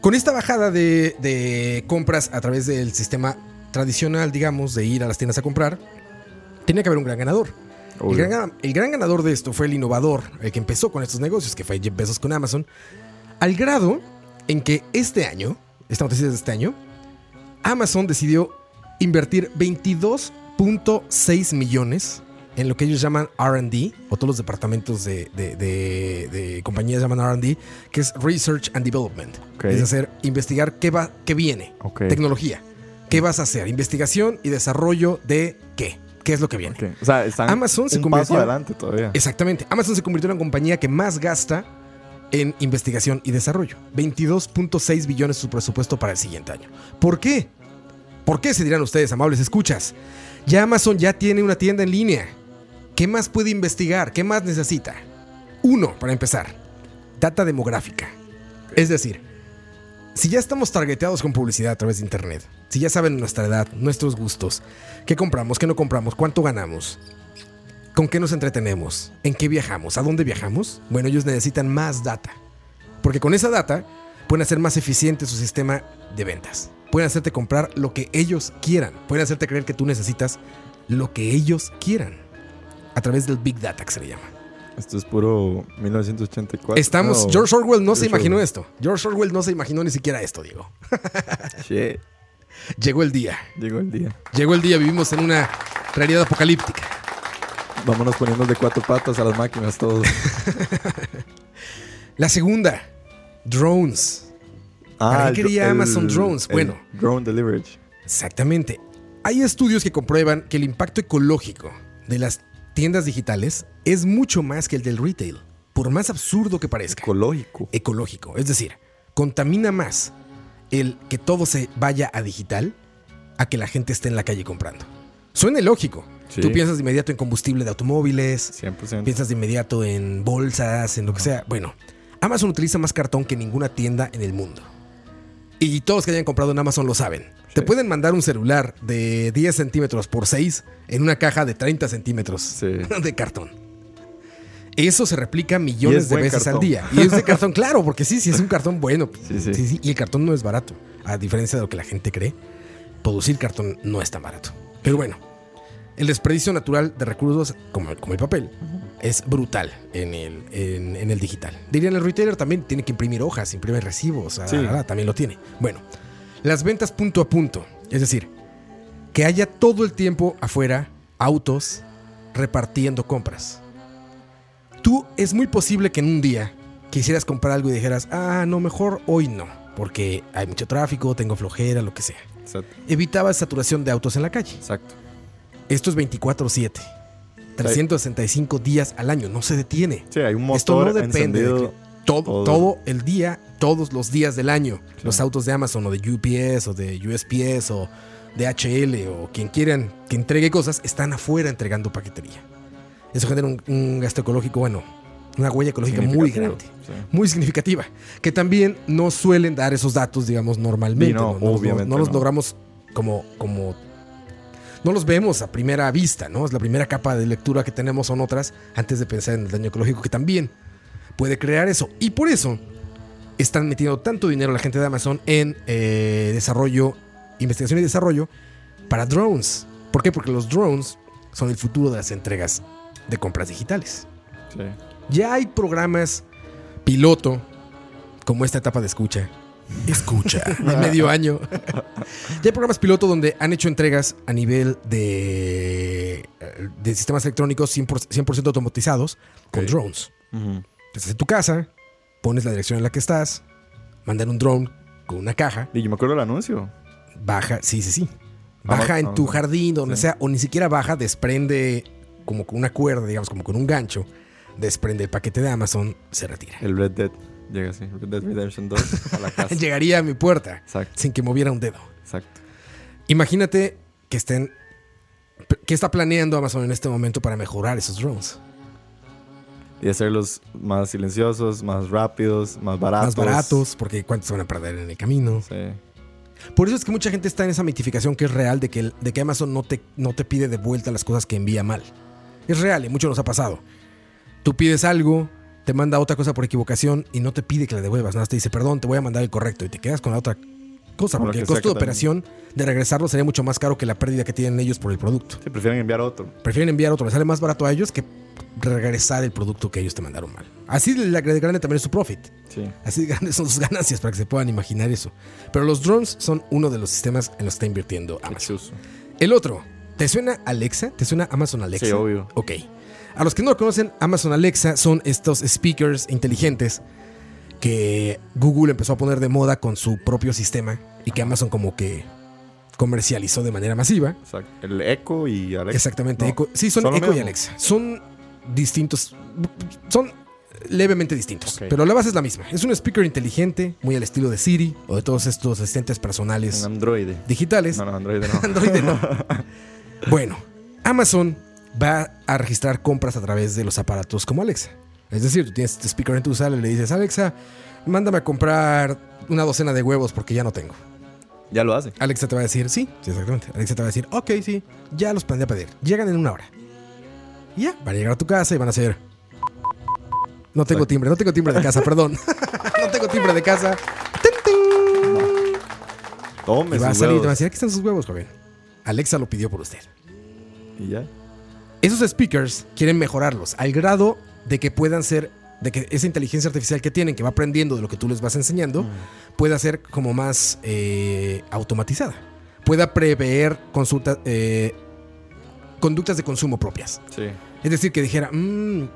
Con esta bajada de, de compras a través del sistema tradicional, digamos, de ir a las tiendas a comprar, tenía que haber un gran ganador. El gran, el gran ganador de esto fue el innovador, el que empezó con estos negocios, que fue Jeff Bezos con Amazon, al grado en que este año, esta noticia es de este año, Amazon decidió invertir 22.6 millones en lo que ellos llaman RD, o todos los departamentos de, de- de- de compañías llaman RD, que es Research and Development. Es hacer, investigar qué, va, qué viene, tecnología. ¿Qué vas a hacer? Investigación y desarrollo de qué. ¿Qué es lo que viene? O sea, Amazon se un convirtió- paso adelante todavía. Exactamente. Amazon se convirtió en la compañía que más gasta en investigación y desarrollo. 22.6 billones su presupuesto para el siguiente año. ¿Por qué? ¿Por qué se dirán ustedes, amables escuchas? Ya Amazon ya tiene una tienda en línea. ¿Qué más puede investigar? ¿Qué más necesita? Uno, para empezar, data demográfica. Es decir, si ya estamos targeteados con publicidad a través de Internet, si ya saben nuestra edad, nuestros gustos, qué compramos, qué no compramos, cuánto ganamos, ¿Con qué nos entretenemos? ¿En qué viajamos? ¿A dónde viajamos? Bueno, ellos necesitan más data. Porque con esa data pueden hacer más eficiente su sistema de ventas. Pueden hacerte comprar lo que ellos quieran. Pueden hacerte creer que tú necesitas lo que ellos quieran. A través del Big Data que se le llama. Esto es puro 1984. Estamos. No, George Orwell no se imaginó Orwell. esto. George Orwell no se imaginó ni siquiera esto, Diego. Shit, Llegó el día. llegó el día. Llegó el día. Vivimos en una realidad apocalíptica. Vámonos poniendo de cuatro patas a las máquinas todos. La segunda. Drones. ¿Para qué el- quería Amazon drones? el Bueno. Drone delivery. Exactamente. Hay estudios que comprueban que el impacto ecológico de las tiendas digitales es mucho más que el del retail, por más absurdo que parezca. Ecológico. ecológico, es decir, contamina más el que todo se vaya a digital a que la gente esté en la calle comprando. Suena lógico. Sí. Tú piensas de inmediato en combustible de automóviles, 100%. piensas de inmediato en bolsas, en lo que sea. Bueno, Amazon utiliza más cartón que ninguna tienda en el mundo. Y todos que hayan comprado en Amazon lo saben. Te pueden mandar un celular de 10 centímetros por 6 en una caja de 30 centímetros Sí. de cartón. Eso se replica millones es de veces al día. Y es de cartón, claro, porque sí, sí es un cartón bueno. Sí, sí. Y el cartón no es barato. A diferencia de lo que la gente cree, producir cartón no es tan barato. Pero bueno, el desperdicio natural de recursos, como, como el papel, es brutal en el, en, en el digital. Dirían el retailer también tiene que imprimir hojas, imprimir recibos, ah, Sí. ah, también lo tiene. Bueno, las ventas punto a punto, es decir, que haya todo el tiempo afuera autos repartiendo compras. Tú es muy posible que en un día quisieras comprar algo y dijeras, ah, no, mejor hoy no, porque hay mucho tráfico, tengo flojera, lo que sea. Exacto. Evitabas saturación de autos en la calle. Exacto. Esto es 24/7. 365 días al año, no se detiene. Sí, hay un motor Esto no depende de encendido. que- todo, todo. todo el día, todos los días del año. Los autos de Amazon o de UPS o de USPS o de HL o quien quieran que entregue cosas están afuera entregando paquetería. Eso genera un, un gasto ecológico, bueno, una huella ecológica muy grande, sí. muy significativa, que también no suelen dar esos datos, digamos, normalmente. No, los- obviamente no los no. logramos como, como no los vemos a primera vista, ¿no? Es la primera capa de lectura que tenemos son otras antes de pensar en el daño ecológico que también puede crear eso. Y por eso están metiendo tanto dinero la gente de Amazon en eh, desarrollo, investigación y desarrollo para drones. ¿Por qué? Porque los drones son el futuro de las entregas de compras digitales. Sí. Ya hay programas piloto, como esta etapa de escucha. Escucha, de medio año. ya hay programas piloto donde han hecho entregas a nivel de, eh, de sistemas electrónicos 100%, 100% automatizados con drones. Ujú. Desde tu casa, pones la dirección en la que estás, mandan un drone con una caja, Y yo me acuerdo del anuncio. baja, sí, sí, sí. Vamos, Baja en tu vamos. jardín, donde Sí. sea, o ni siquiera baja, desprende como con una cuerda, digamos, como con un gancho, desprende el paquete de Amazon, se retira. El Red Dead. Llega así. Red Dead Redemption 2 a la casa. Llegaría a mi puerta Exacto. sin que moviera un dedo. Exacto. Imagínate que estén. ¿Qué está planeando Amazon en este momento para mejorar esos drones? Y hacerlos más silenciosos, más rápidos, más baratos. Más baratos, porque cuántos van a perder en el camino. Sí. Por eso es que mucha gente está en esa mitificación que es real de que, de que Amazon no te, no te pide de vuelta las cosas que envía mal. Es real y mucho nos ha pasado. Tú pides algo, te manda otra cosa por equivocación y no te pide que la devuelvas. Nada más te dice, perdón, te voy a mandar el correcto y te quedas con la otra cosa. Porque que el costo de operación de regresarlo sería mucho más caro que la pérdida que tienen ellos por el producto. Sí, prefieren enviar otro. Prefieren enviar otro, les sale más barato a ellos que regresar el producto que ellos te mandaron mal. Así de, grande también es su profit. Sí. Así de grandes son sus ganancias para que se puedan imaginar eso. Pero los drones son uno de los sistemas en los que está invirtiendo Amazon. Exuso. El otro, ¿te suena Alexa? ¿Te suena Amazon Alexa? Sí, obvio. Ok. A los que no lo conocen, Amazon Alexa son estos speakers inteligentes que Google empezó a poner de moda con su propio sistema y que Amazon como que comercializó de manera masiva. Exacto. El Echo y Alexa. Exactamente. No, Echo- sí, son Echo y. Alexa. Son distintos. Son levemente distintos. Pero la base es la misma. Es un speaker inteligente, muy al estilo de Siri o de todos estos asistentes personales Un Android. digitales. No, no, Android no. Android no. bueno, Amazon va a registrar compras a través de los aparatos como Alexa. Es decir, tú tienes este speaker en tu sala y le dices, Alexa, mándame a comprar una docena de huevos porque ya no tengo. ya lo hace. Alexa te va a decir, sí, sí, exactamente. Alexa te va a decir, ok, sí, ya los mandé a pedir. Llegan en una hora. Y ya, van a llegar a tu casa y van a hacer... No tengo timbre, no tengo timbre de casa, perdón. no tengo timbre de casa. Tome Y va a salir y te va a decir, aquí están sus huevos, joven. Alexa lo pidió por usted. Y ya. Esos speakers quieren mejorarlos al grado de que puedan ser, de que esa inteligencia artificial que tienen, que va aprendiendo de lo que tú les vas enseñando, pueda ser como más eh, automatizada. Pueda prever consulta, eh, conductas de consumo propias. Sí. Es decir, que dijera, mmm,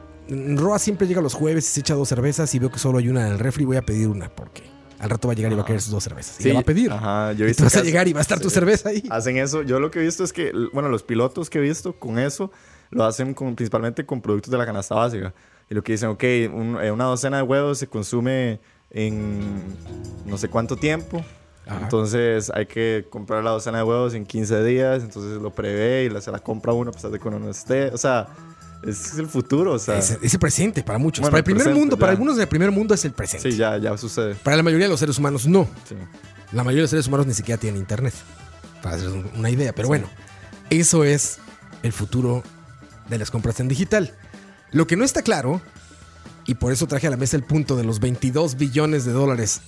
Roa siempre llega los jueves y se echa dos cervezas y veo que solo hay una en el refri, voy a pedir una porque al rato va a llegar y va a querer sus dos cervezas. Y Sí, la va a pedir. Ajá, yo he Y visto tú vas a llegar y va a estar tu cerveza ahí. Hacen eso. Yo lo que he visto es que, bueno, los pilotos que he visto con eso lo hacen con, principalmente con productos de la canasta básica. Y lo que dicen, ok, un- eh, una docena de huevos se consume en no sé cuánto tiempo. Ajá. Entonces hay que comprar la docena de huevos en 15 días. Entonces lo prevé y la- se la compra uno a pesar de que uno no esté. O sea, es el futuro. O sea, Es, es el presente para muchos. Bueno, para el primer presente, mundo, para ya. algunos el primer mundo es el presente. sí, ya, ya sucede. Para la mayoría de los seres humanos no. Sí. La mayoría de los seres humanos ni siquiera tienen internet. Para hacer un- una idea. Pero bueno, eso es el futuro de las compras en digital. Lo que no está claro, y por eso traje a la mesa el punto de los 22 billones de dólares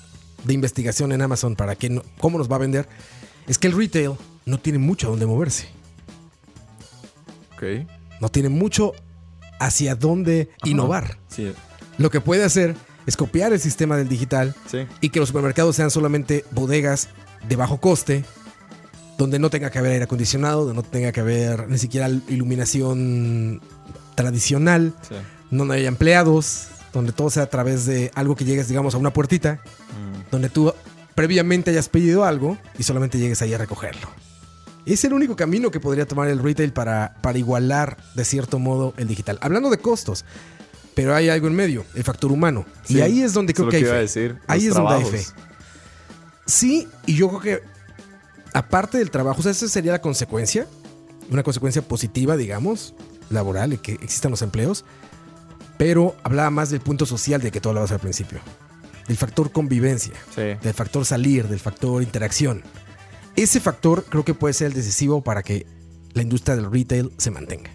de investigación en Amazon para que no- cómo nos va a vender, es que el retail no tiene mucho a dónde moverse. Ok. No tiene mucho hacia dónde innovar. Sí, Lo que puede hacer es copiar el sistema del digital sí. y que los supermercados sean solamente bodegas de bajo coste, donde no tenga que haber aire acondicionado, donde no tenga que haber ni siquiera iluminación tradicional, sí. donde haya empleados, donde todo sea a través de algo que llegues, digamos, a una puertita, donde tú previamente hayas pedido algo y solamente llegues ahí a recogerlo. Es el único camino que podría tomar el retail para, para igualar de cierto modo el digital. Hablando de costos, pero hay algo en medio, el factor humano. y ahí es donde creo es que hay fe. decir, ahí es donde hay fe. Sí, y yo creo que aparte del trabajo, o sea, esa sería la consecuencia, una consecuencia positiva, digamos, laboral, y que existan los empleos, pero hablaba más del punto social de que tú hablabas al principio, del factor convivencia, Sí. del factor salir, del factor interacción. Ese factor creo que puede ser el decisivo para que la industria del retail se mantenga.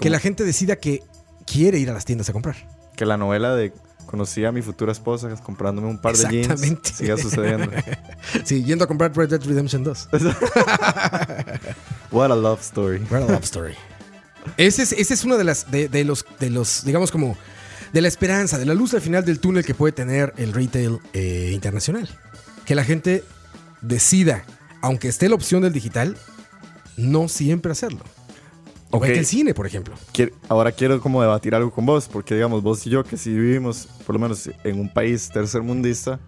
Que la gente decida que quiere ir a las tiendas a comprar. Que la novela de conocí a mi futura esposa comprándome un par de jeans Exactamente. siga sucediendo. Sí, yendo a comprar Red Dead Redemption 2. What a love story. What a love story. Ese es, ese es uno de, las, de, de los, de los, digamos como, de la esperanza, de la luz al final del túnel que puede tener el retail eh, internacional. Que la gente decida, aunque esté la opción del digital, no siempre hacerlo. Igual Ok. que el cine, por ejemplo. Ahora quiero como debatir algo con vos, porque digamos, vos y yo que si vivimos, por lo menos en un país tercermundista,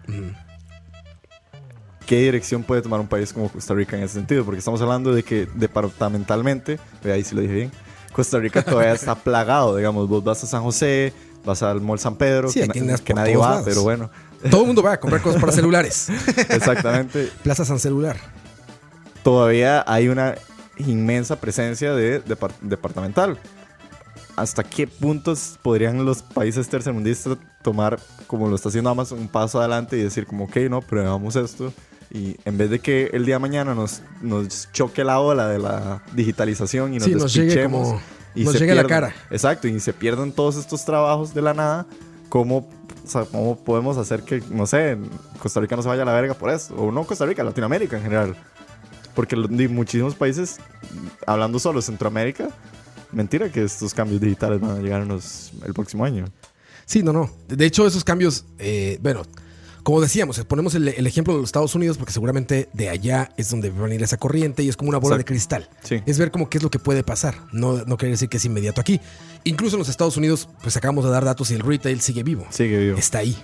¿qué dirección puede tomar un país como Costa Rica en ese sentido? Porque estamos hablando de que departamentalmente, ahí si lo dije bien, Costa Rica todavía está plagado, digamos, vos vas a San José, vas al Mall San Pedro, Sí, que, na- nadie va, lados. pero bueno, Todo el mundo va a comprar cosas para celulares. exactamente. Plaza San Celular. todavía hay una inmensa presencia de depar- departamental. ¿Hasta qué puntos podrían los países tercermundistas tomar, como lo está haciendo Amazon, un paso adelante y decir como, ok, no, probamos esto? Y en vez de que el día de mañana nos, nos choque la ola de la digitalización y nos Sí, nos como- y nos se a la pierdan- cara. Exacto, y se pierdan todos estos trabajos de la nada, ¿cómo, o sea, cómo podemos hacer que, no sé, Costa Rica no se vaya a la verga por eso? O no Costa Rica, Latinoamérica en general. Porque de muchísimos países, hablando solo Centroamérica, mentira que estos cambios digitales van a llegar en los- el próximo año. Sí, no, no. De hecho, esos cambios, eh, bueno, como decíamos, ponemos el, el ejemplo de los Estados Unidos porque seguramente de allá es donde va a venir esa corriente y es como una bola Exacto. de cristal. Sí. Es ver como qué es lo que puede pasar. No, no quiere decir que es inmediato aquí. Incluso en los Estados Unidos, pues acabamos de dar datos y el retail sigue vivo. Sigue vivo. Está ahí.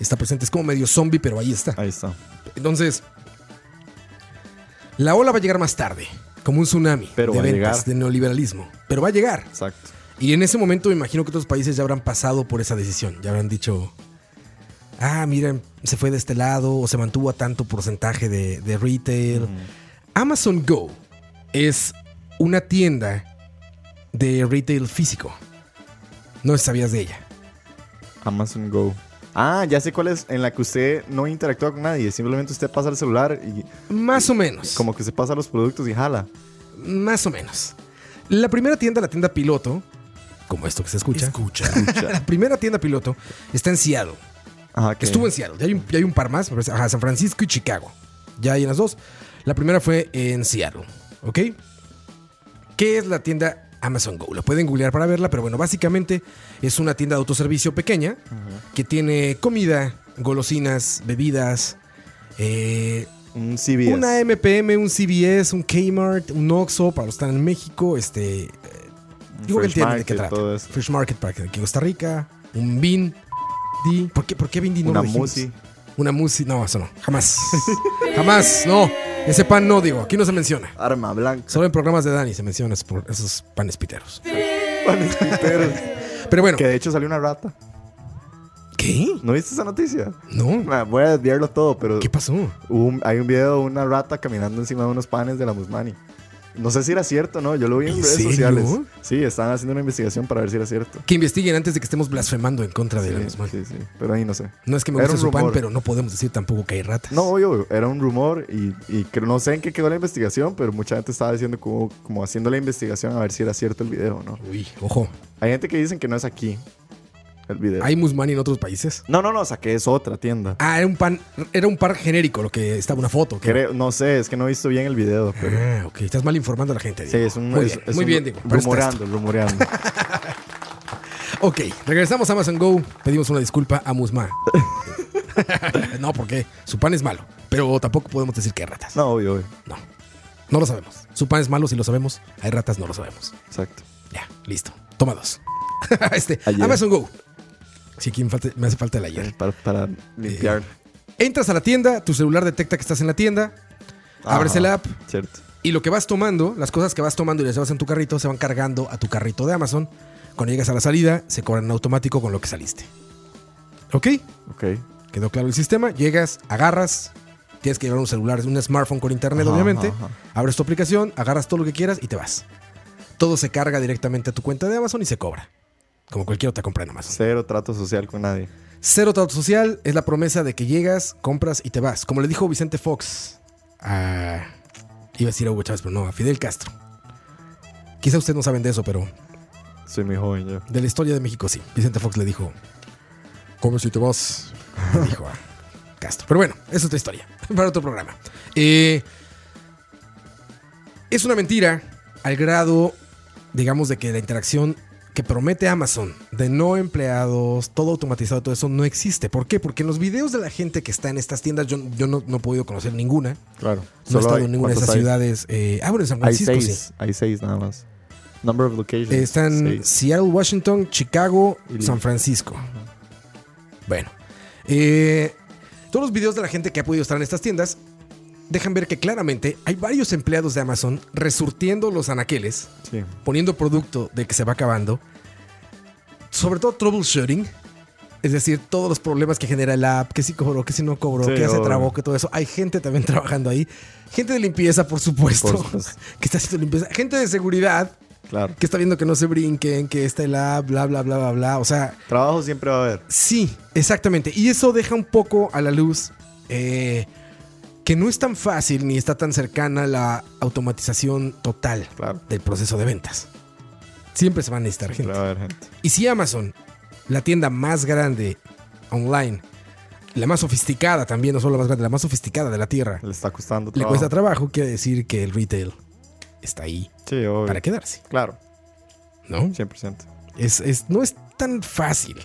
Está presente. Es como medio zombie, pero ahí está. Ahí está. Entonces, la ola va a llegar más tarde, como un tsunami Pero de va a ventas, llegar. de neoliberalismo. Pero va a llegar. Exacto. Y en ese momento me imagino que otros países ya habrán pasado por esa decisión. Ya habrán dicho, ah, miren, se fue de este lado o se mantuvo a tanto porcentaje de, de retail. Amazon Go es una tienda de retail físico. No sabías de ella. Amazon Go. Ah, ya sé cuál es, en la que usted no interactúa con nadie, simplemente usted pasa el celular y Más o menos. como que se pasa los productos y jala. Más o menos. La primera tienda, la tienda piloto, como esto que se escucha. Escucha. la primera tienda piloto está en Seattle. Ajá, que Estuvo en Seattle. Ya hay, un, ya hay un par más. me parece. Ajá, San Francisco y Chicago. Ya hay en las dos. La primera fue en Seattle. ¿Ok? ¿Qué es la tienda Amazon Go? La pueden googlear para verla, pero bueno, básicamente es una tienda de autoservicio pequeña que tiene comida, golosinas, bebidas, eh, un CVS. una MPM, un CVS, un Kmart, un Oxxo para los que están en México, este... Digo que Fresh entienden de qué trata. Fresh Market para aquí en Costa Rica, un Bin, Di. ¿Por qué, por qué Bin Di no Una lo? Musi. Una Musi, no, eso no, jamás. jamás, no. Ese pan no, digo, aquí no se menciona. Arma blanca. Solo en programas de Dani se menciona esos, por- esos panes piteros. Panes piteros. Pero bueno, que de hecho salió una rata. ¿qué? ¿No viste esa noticia? No, Ah, Voy a desviarlo todo, pero ¿qué pasó? un- hay un video de una rata caminando encima de unos panes de la Musmani. No sé si era cierto, ¿no? Yo lo vi en, ¿En redes serio? sociales. Sí, estaban haciendo una investigación para ver si era cierto. Que investiguen antes de que estemos blasfemando en contra de Sí, la sí, sí. Pero ahí no sé. No es que me Era guste un su pan, pero no podemos decir tampoco que hay ratas. No, obvio, era un rumor y, y no sé en qué quedó la investigación, pero mucha gente estaba diciendo como, como haciendo la investigación a ver si era cierto el video, ¿no? Uy, ojo. Hay gente que dicen que no es aquí el video. ¿Hay Musmani en otros países? No, no, no, o sea, que es otra tienda. Ah, era un pan, era un par genérico, lo que estaba una foto. ¿qué? Creo- no sé, es que no he visto bien el video, pero... Ah, ok. Estás mal informando a la gente. Sí, es un... Muy es- bien, es muy un- bien, Diego. Para esto Rumoreando, rumoreando. Ok, regresamos a Amazon Go. Pedimos una disculpa a Musma. no, porque su pan es malo. Pero tampoco podemos decir que hay ratas. No, obvio, obvio. No. No lo sabemos. Su pan es malo si lo sabemos. Hay ratas, no lo sabemos. Exacto. Ya, listo. Toma dos. este, Ayer. Amazon Go. Sí, aquí me, falta- me hace falta el ayer. Para, para limpiar. Entras a la tienda, tu celular detecta que estás en la tienda, abres el app Cierto. y lo que vas tomando, las cosas que vas tomando y las llevas en tu carrito, se van cargando a tu carrito de Amazon. Cuando llegas a la salida, se cobran en automático con lo que saliste. ¿Ok? Ok. Quedó claro el sistema. Llegas, agarras. Tienes que llevar un celular, un smartphone con internet, Ajá, obviamente. ajá, ajá. Abres tu aplicación, agarras todo lo que quieras y te vas. Todo se carga directamente a tu cuenta de Amazon y se cobra. Como cualquier otra compra en Amazon. Cero trato social con nadie. Cero trato social es la promesa de que llegas, compras y te vas. Como le dijo Vicente Fox a. Iba a decir a Hugo Chávez, pero no, a Fidel Castro. Quizá ustedes no saben de eso, pero Soy muy joven yo. de la historia de México sí. Vicente Fox le dijo: Come si te vas. Le dijo a Castro. Pero bueno, es otra historia. Para otro programa. Eh, es una mentira al grado, digamos, de que la interacción que promete Amazon de no empleados, todo automatizado, todo eso no existe. ¿Por qué? Porque en los videos de la gente que está en estas tiendas, yo, yo no, no he podido conocer ninguna. Claro. No he estado hay- en ninguna de ¿cuántos esas hay? ciudades. eh, ah, bueno, en San Hay Francisco seis. sí. Hay seis nada más. Number of locations. Están seis. Seattle, Washington, Chicago, Y- San Francisco. Bueno, eh, todos los videos de la gente que ha podido estar en estas tiendas dejan ver que claramente hay varios empleados de Amazon resurtiendo los anaqueles, Sí. poniendo producto de que se va acabando, sobre todo troubleshooting. Es decir, todos los problemas que genera el app, que si cobró, que si no cobró, Sí, que ya se trabó, que todo eso. Hay gente también trabajando ahí. Gente de limpieza, por supuesto, Por supuesto. que está haciendo limpieza. Gente de seguridad, Claro. que está viendo que no se brinquen, que está el app, bla, bla, bla, bla, bla. O sea, Trabajo siempre va a haber. sí, exactamente. Y eso deja un poco a la luz eh, que no es tan fácil ni está tan cercana la automatización total Claro. del proceso de ventas. Siempre se van a necesitar gente. Va haber gente. Y si Amazon, la tienda más grande online, la más sofisticada también, no solo la más grande, la más sofisticada de la tierra, Le está costando le trabajo. cuesta trabajo, quiere decir que el retail está ahí Sí, para quedarse, Claro. ¿no? 100%. Es, es- no es tan fácil.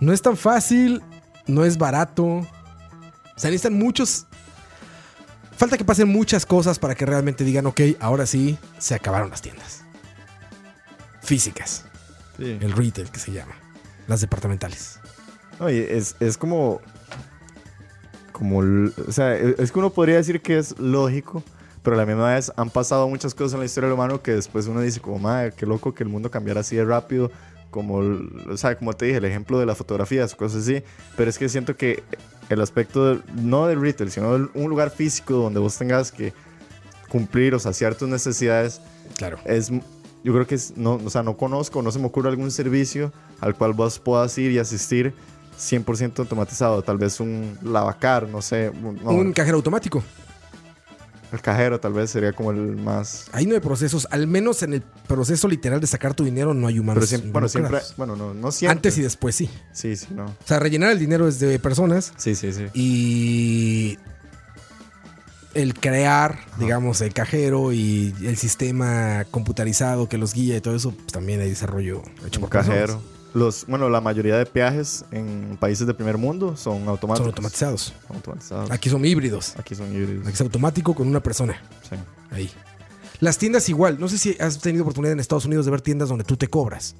No es tan fácil, no es barato. O sea, necesitan muchos. Falta que pasen muchas cosas para que realmente digan, ok, ahora sí, se acabaron las tiendas. Físicas, Sí. el retail que se llama. Las departamentales. Y es, es como. Como. O sea, e- es que uno podría decir que es lógico, pero a la misma vez han pasado muchas cosas en la historia del humano que después uno dice, como, madre, qué loco que el mundo cambiara así de rápido. Como, o sea, como te dije, el ejemplo de las fotografías, cosas así. Pero es que siento que el aspecto, no del retail, sino de un lugar físico donde vos tengas que cumplir o saciar tus necesidades, Claro. es yo creo que es, no, o sea, no conozco, no se me ocurre algún servicio al cual vos puedas ir y asistir 100% automatizado. Tal vez un lavacar, no sé, no, Un cajero automático. El cajero tal vez sería como el más... Ahí no hay procesos. Al menos en el proceso literal de sacar tu dinero no hay humanos. Pero siempre, bueno, siempre, bueno, no, no siempre. Antes y después sí. Sí, sí, no. O sea, rellenar el dinero es de personas. Sí, sí, sí. y el crear, digamos, el cajero y el sistema computarizado que los guía y todo eso, pues también hay desarrollo hecho Un por personas. Los, bueno, la mayoría de peajes en países de primer mundo son automáticos. Son automatizados. Automatizados. Aquí son híbridos. Aquí son híbridos. Aquí es automático con una persona. Sí. Ahí. Las tiendas igual. No sé si has tenido oportunidad en Estados Unidos de ver tiendas donde tú te cobras.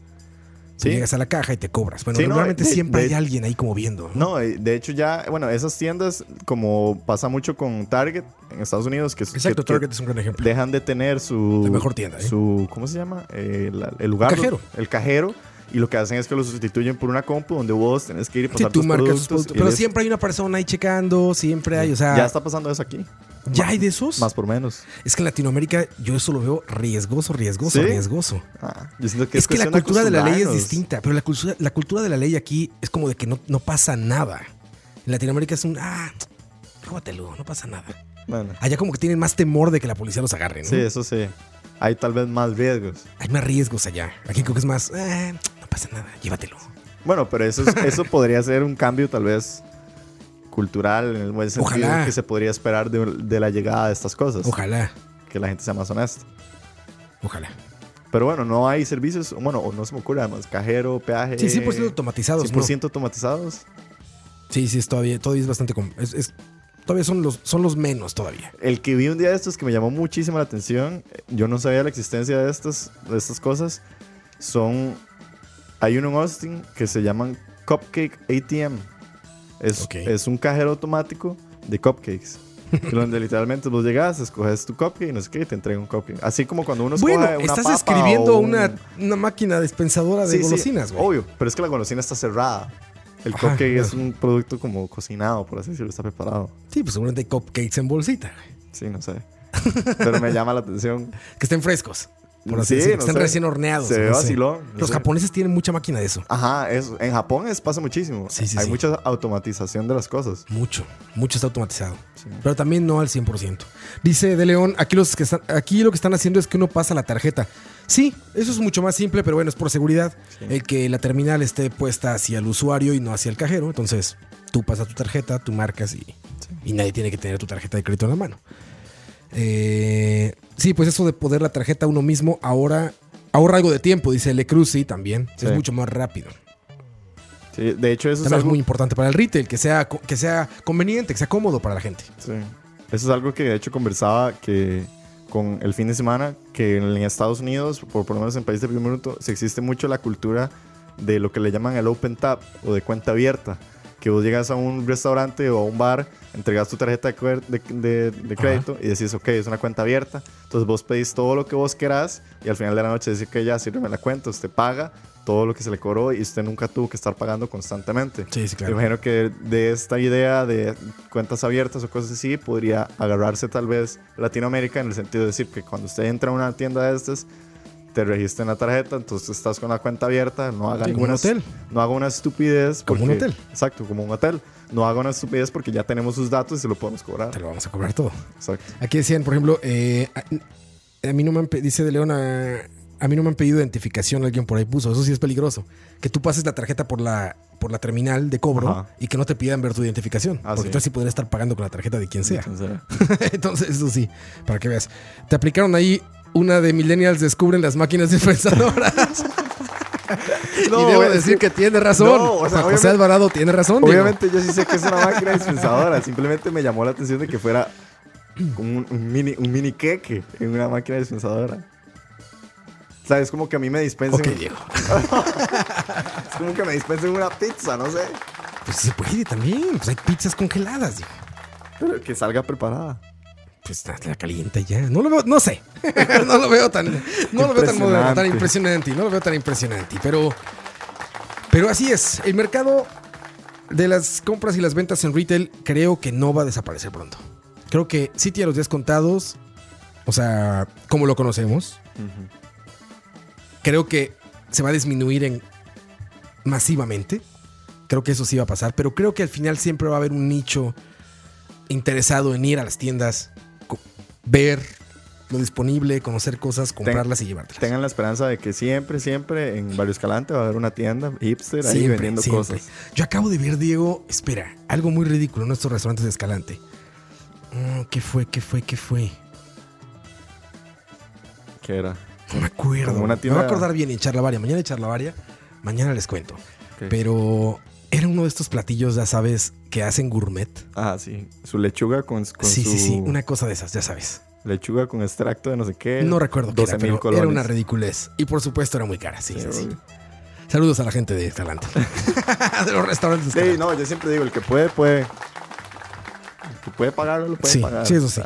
Tú Sí. llegas a la caja y te cobras. Bueno, Sí, no, normalmente de- siempre de- hay alguien ahí como viendo. ¿no? No, eh, de hecho ya, bueno, esas tiendas, como pasa mucho con Target en Estados Unidos, que, Exacto, que- que Target es un gran ejemplo. dejan de tener su... La mejor tienda, ¿eh? Su, ¿cómo se llama? Eh, la- el lugar. Cajero. El cajero. Y lo que hacen es que lo sustituyen por una compu donde vos tenés que ir y Sí, pasar tú tus productos. productos. Pero siempre hay una persona ahí checando, siempre hay, o sea... Ya está pasando eso aquí. ¿Ya hay de esos? Más por menos. Es que en Latinoamérica yo eso lo veo riesgoso, riesgoso, ¿Sí? riesgoso. Ah, yo siento que es que la cultura de la ley es distinta, pero la cultura, la cultura de la ley aquí es como de que no, no pasa nada. En Latinoamérica es un, ah, róbatelo, no pasa nada. Bueno, Allá como que tienen más temor de que la policía los agarre, ¿no? sí, eso sí. Hay tal vez más riesgos. Hay más riesgos allá. Aquí creo que es más, eh, no pasa nada, llévatelo. Bueno, pero eso, es- eso podría ser un cambio tal vez cultural en el buen sentido Ojalá. que se podría esperar de, de la llegada de estas cosas. Ojalá, Que la gente sea más honesta. ojalá. Pero bueno, no hay servicios, bueno, o no se me ocurre además, cajero, peaje. Sí, 100% automatizados. ¿no? 100% automatizados. Sí, sí, es todavía, todavía es bastante... es- es- todavía son los, son los menos todavía. El que vi un día de estos que me llamó muchísimo la atención, yo no sabía la existencia de estas, de estas cosas, son... Hay uno en Austin que se llaman Cupcake ATM. Es, es un cajero automático de cupcakes. donde literalmente vos llegas, escoges tu cupcake y no sé qué, y te entrega un cupcake. Así como cuando uno escoge Bueno, una estás papa escribiendo o un- una, una máquina dispensadora de Sí, sí, golosinas, güey. obvio, pero es que la golosina está cerrada. El Ajá, cupcake claro. es un producto como cocinado, por así decirlo, está preparado. Sí, pues seguramente hay cupcakes en bolsita, Sí, no sé. Pero me llama la atención. que estén frescos. Por así Sí, no sé. recién horneados. Se ve no sé. vacilón, no Los sé. japoneses tienen mucha máquina de eso. Ajá, eso. En Japón es, pasa muchísimo. Sí, sí, Hay mucha automatización de las cosas. Mucho, mucho está automatizado. Pero también no al 100%. Dice De León, aquí, los que están, aquí lo que están haciendo es que uno pasa la tarjeta. Sí, eso es mucho más simple, pero bueno, es por seguridad. El que la terminal esté puesta hacia el usuario y no hacia el cajero. Entonces, tú pasas tu tarjeta, tú marcas y, y nadie tiene que tener tu tarjeta de crédito en la mano. Eh, sí, pues eso de poder la tarjeta uno mismo ahora ahorra algo de tiempo, dice Le Cruz, sí, también. Sí. Es mucho más rápido. Sí, de hecho, eso es También es algo, muy importante para el retail, que sea, que sea conveniente, que sea cómodo para la gente. sí. Eso es algo que de hecho conversaba que con el fin de semana, que en Estados Unidos, por, por lo menos en países de primer mundo, se existe mucho la cultura de lo que le llaman el open tap o de cuenta abierta. Que vos llegas a un restaurante o a un bar, entregas tu tarjeta de, de- de- crédito y decís, ok, es una cuenta abierta. Entonces vos pedís todo lo que vos querás y al final de la noche decís que ya sírveme la cuenta, usted paga todo lo que se le cobró y usted nunca tuvo que estar pagando constantemente. Sí, sí, claro. Me imagino que de esta idea de cuentas abiertas o cosas así podría agarrarse tal vez Latinoamérica en el sentido de decir que cuando usted entra a una tienda de estas te registren la tarjeta, entonces estás con la cuenta abierta, no haga ninguna hotel. no haga una estupidez Como un hotel. Exacto, como un hotel. No haga una estupidez porque ya tenemos sus datos y se lo podemos cobrar. Te lo vamos a cobrar todo. Exacto. Aquí decían, por ejemplo, eh, a, a mí no me han dice de León, a, mí no me han pedido identificación, alguien por ahí puso, eso sí es peligroso. Que tú pases la tarjeta por la, por la terminal de cobro Ajá. y que no te pidan ver tu identificación. Ah, porque sí. entonces sí podrías estar pagando con la tarjeta de quien sea. Entonces, eso sí, para que veas. Te aplicaron ahí una de Millennials descubren las máquinas dispensadoras. No, y debo decir que, que- tiene razón. No, o sea, José Alvarado tiene razón. Obviamente yo sí sé que es una máquina dispensadora. Simplemente me llamó la atención de que fuera como un, un mini, un mini queque en una máquina dispensadora. O sea, es como que a mí me dispensen. Ok, Diego. Es como que me dispensen una pizza, no sé. Pues se puede también. Pues hay pizzas congeladas, Diego. Pero que salga preparada. Pues la, calienta ya. No lo veo, no sé. no lo veo tan, no lo veo tan moderno, tan impresionante. No lo veo tan impresionante. Pero, pero así es. El mercado de las compras y las ventas en retail creo que no va a desaparecer pronto. Creo que sí tiene los días contados. O sea, como lo conocemos. Creo que se va a disminuir en masivamente. Creo que eso sí va a pasar. Pero creo que al final siempre va a haber un nicho interesado en ir a las tiendas, ver lo disponible, conocer cosas, comprarlas y llevártelas. Tengan la esperanza de que siempre, siempre en Barrio Escalante va a haber una tienda hipster ahí Siempre, vendiendo siempre. cosas. Yo acabo de ver, Diego, espera, algo muy ridículo en nuestros restaurantes de Escalante. Mm, ¿Qué fue? ¿Qué fue? ¿Qué fue? ¿Qué era? No me acuerdo. Como una Me tienda- voy a acordar bien en Charlavaria. Mañana en Charlavaria. Mañana les cuento. Pero era uno de estos platillos, ya sabes, que hacen gourmet. Ah, sí. Su lechuga con, con sí, su sí, sí. Una cosa de esas, ya sabes. lechuga con extracto de no sé qué. No recuerdo qué era, 12 pero era una ridiculez. Y por supuesto era muy cara, sí, sí, sí. Saludos a la gente de Escalante. de los restaurantes de Sí, no, yo siempre digo, el que puede, puede. El que puede pagarlo, lo puede Sí, pagar. sí, eso sí.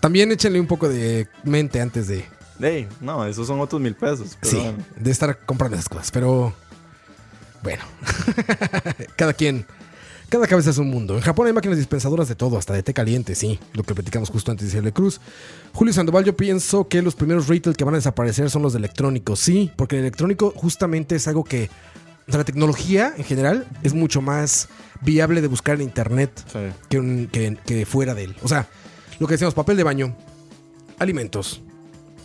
También échenle un poco de mente antes de, ey, no, esos son otros mil pesos. Pero sí, bueno. de estar comprando esas cosas. Pero bueno, cada quien, Cada cabeza es un mundo. En Japón hay máquinas dispensadoras de todo, hasta de té caliente, sí. Lo que platicamos justo antes de decirle Cruz. Julio Sandoval, yo pienso que los primeros retail que van a desaparecer son los de electrónicos. Sí, porque el electrónico justamente es algo que. O sea, la tecnología en general es mucho más viable de buscar en internet Sí. que, un- que- que fuera de él. O sea, lo que decíamos, papel de baño, alimentos.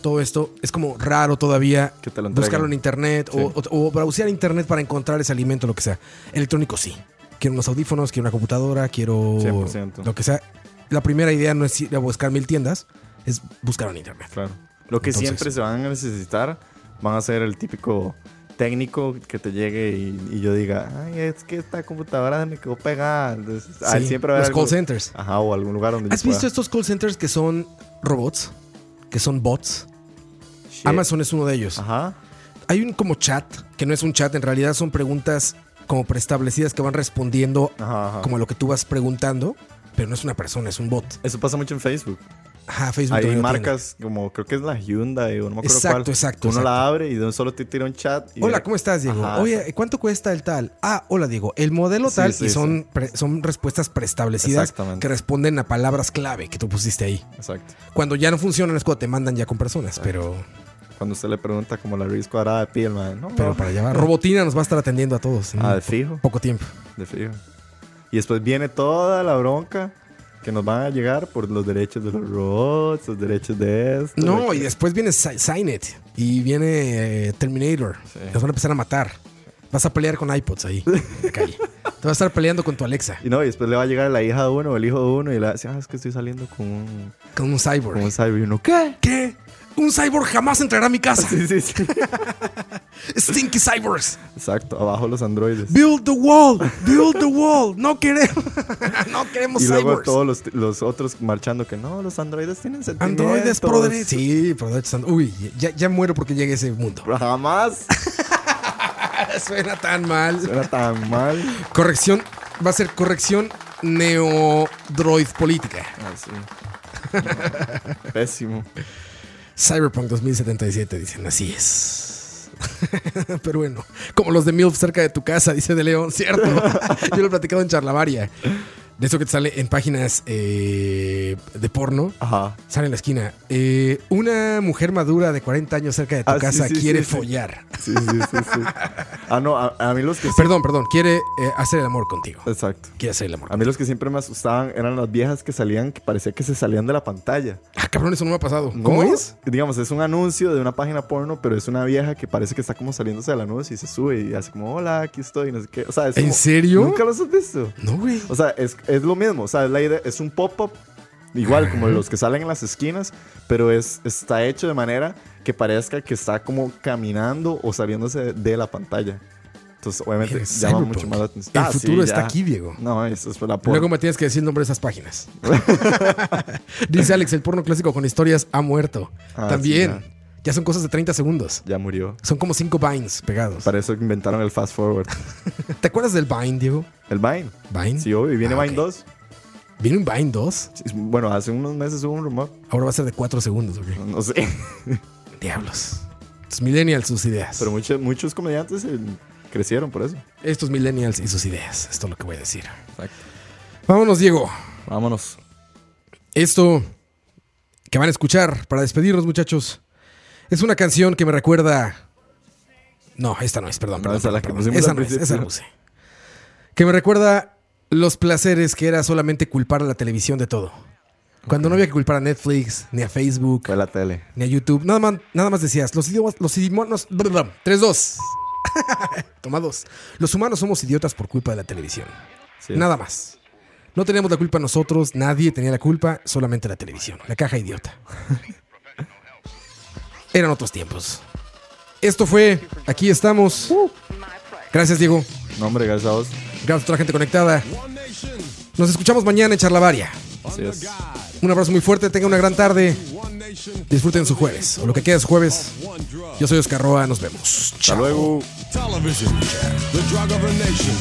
Todo esto es como raro todavía buscarlo en internet Sí. o, o, o browsear internet para encontrar ese alimento, lo que sea. Electrónico sí. Quiero unos audífonos, quiero una computadora, quiero 100%. lo que sea. La primera idea no es ir a buscar mil tiendas, es buscar en internet. Claro. Lo que Entonces- siempre se van a necesitar van a ser el típico técnico que te llegue y, y yo diga, ay, es que esta computadora se me quedó pegada. Entonces, Sí, siempre va a los call centers. Ajá, o algún lugar donde yo ¿Has visto pueda- estos call centers que son robots? Que son bots. Shit. Amazon es uno de ellos. Ajá. Hay un como chat, que no es un chat, en realidad son preguntas como preestablecidas que van respondiendo Ajá, ajá. como a lo que tú vas preguntando, pero no es una persona, es un bot. Eso pasa mucho en Facebook. Ajá, Facebook Hay marcas como, creo que es la Hyundai o no me acuerdo Exacto, cuál. exacto, Uno exacto. la abre y de un solo te tira un chat. y. Hola, ¿cómo estás, Diego? Ajá, Oye, ¿cuánto cuesta el tal? Ah, hola, Diego. El modelo Sí, tal sí, y son, sí. pre- son respuestas preestablecidas que responden a palabras clave que tú pusiste ahí. Exacto. Cuando ya no funcionan es cuando te mandan ya con personas, pero, Cuando usted le pregunta como la raíz cuadrada de pi, el man, no, pero no, para allá va. Robotina nos va a estar atendiendo a todos Ah, de fijo. poco tiempo. De fijo. Y después viene toda la bronca que nos van a llegar por los derechos de los robots, los derechos de esto. No, de y después viene Si- Signet y viene eh, Terminator. Sí. Nos van a empezar a matar. Vas a pelear con iPods ahí en la calle. Te vas a estar peleando con tu Alexa, Y no, y después le va a llegar la hija de uno o el hijo de uno y le va a decir, ah, es que estoy saliendo con un, con un cyborg. con un cyber. Y uno, ¿qué? ¿Qué? Un cyborg jamás entrará a mi casa. Sí, sí, sí. Stinky cyborgs. Exacto, abajo los androides. Build the wall. Build the wall. No queremos. no queremos Y luego todos los, los otros marchando que no, los androides tienen sentimientos. Androides derecho. Sí, derecho. Uy, ya, ya muero porque llegue a ese mundo. Jamás Suena tan mal. suena tan mal. Corrección. Va a ser corrección neodroid política. Así. Pésimo. Cyberpunk 2077, dicen, así es. Pero bueno, como los de MILF cerca de tu casa, dice De León, ¿cierto? Yo lo he platicado en Charlavaria. De eso que te sale en páginas eh, de porno. Ajá. Sale en la esquina. eh, una mujer madura de 40 años cerca de tu Ah, casa sí, quiere sí, follar. Sí, sí, sí, sí. Ah, no, a, a mí los que Perdón, perdón, quiere eh, hacer el amor contigo. Exacto. Quiere hacer el amor. A mí los que siempre me asustaban eran las viejas que salían, que parecía que se salían de la pantalla. Ah, cabrón, eso no me ha pasado. ¿Cómo No, es? Digamos, es un anuncio de una página porno, pero es una vieja que parece que está como saliéndose del anuncio y se sube y hace como, hola, aquí estoy, no sé qué. O sea, es ¿En como- serio? ¿Nunca los has visto? No, güey. O sea, es, es lo mismo. O sea, es la idea, es un pop-up, igual como los que salen en las esquinas, pero es, está hecho de manera que parezca que está como caminando o saliéndose de la pantalla. Entonces, obviamente, llama Cyberpunk. mucho más la atención. El Ah, sí, futuro está ya. aquí, Diego. No, eso es la. Luego me tienes que decir el nombre de esas páginas. Dice Alex, el porno clásico con historias ha muerto. Ah, También. sí, ya son cosas de 30 segundos. Ya murió. Son como cinco Vines pegados. Para eso inventaron el fast forward. ¿Te acuerdas del Vine, Diego? El Vine. Vine. Sí, obvio. Viene Ah, Vine ok. 2. ¿Viene un Vine 2? Sí, Bueno, hace unos meses hubo un rumor. Ahora va a ser de 4 segundos, ¿ok? No sé. Diablos. Estos millennials, sus ideas. Pero muchos, muchos comediantes eh, crecieron por eso. Estos millennials y sus ideas. Esto es lo que voy a decir. Exacto. Vámonos, Diego. Vámonos. Esto que van a escuchar para despedirnos, muchachos, es una canción que me recuerda. No, esta no es, perdón. No, perdón, esa es la perdón, que perdón. Esa no es, esa no usé. Que me recuerda los placeres que era solamente culpar a la televisión de todo. Cuando no había que culpar a Netflix, ni a Facebook, Fue la tele. ni a YouTube. Nada más, nada más decías, los idiomas, los idiomas, 3-2. Toma dos. Los humanos somos idiotas por culpa de la televisión. Sí. Nada más. No teníamos la culpa nosotros, nadie tenía la culpa, solamente la televisión, la caja idiota. Eran otros tiempos. Esto fue, aquí estamos. Gracias, Diego. No, hombre, gracias a vos. Gracias a toda la gente conectada. Nos escuchamos mañana en Charlavaria. Así es. Un abrazo muy fuerte, tengan una gran tarde. Disfruten su jueves, o lo que queda es jueves. Yo soy Oscar Roa, nos vemos. Hasta Chao. luego. Television, the drug of a nation,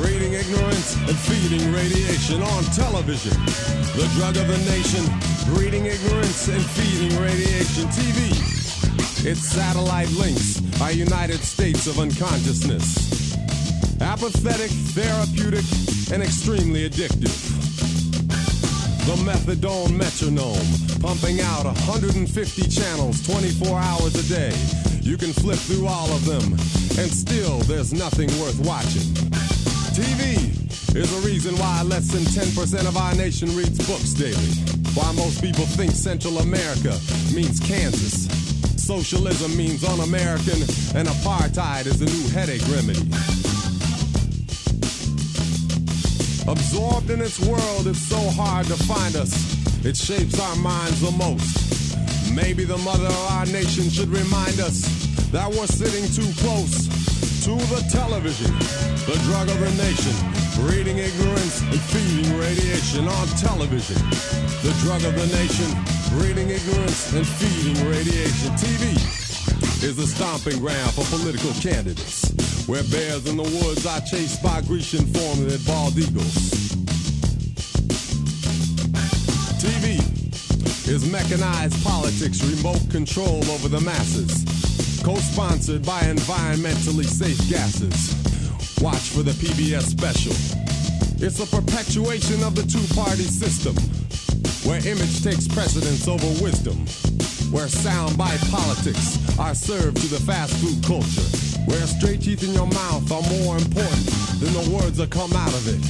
breeding ignorance and feeding radiation on television. The drug of a nation, breeding ignorance and feeding radiation. TV, its satellite links our United States of unconsciousness. Apathetic, therapeutic, and extremely addictive. The methadone metronome, pumping out 150 channels 24 hours a day. You can flip through all of them, and still there's nothing worth watching. TV is the reason why less than 10% of our nation reads books daily. Why most people think Central America means Kansas. Socialism means un-American, and apartheid is the new headache remedy. Absorbed in its world, it's so hard to find us. It shapes our minds the most. Maybe the mother of our nation should remind us that we're sitting too close to the television, the drug of the nation, breeding ignorance and feeding radiation on television. The drug of the nation, breeding ignorance and feeding radiation. TV is the stomping ground for political candidates, where bears in the woods are chased by Grecian formed bald eagles. TV is mechanized politics, remote control over the masses, co-sponsored by environmentally safe gases. Watch for the PBS special. It's a perpetuation of the two-party system, where image takes precedence over wisdom, where soundbite politics are served to the fast food culture, where straight teeth in your mouth are more important than the words that come out of it.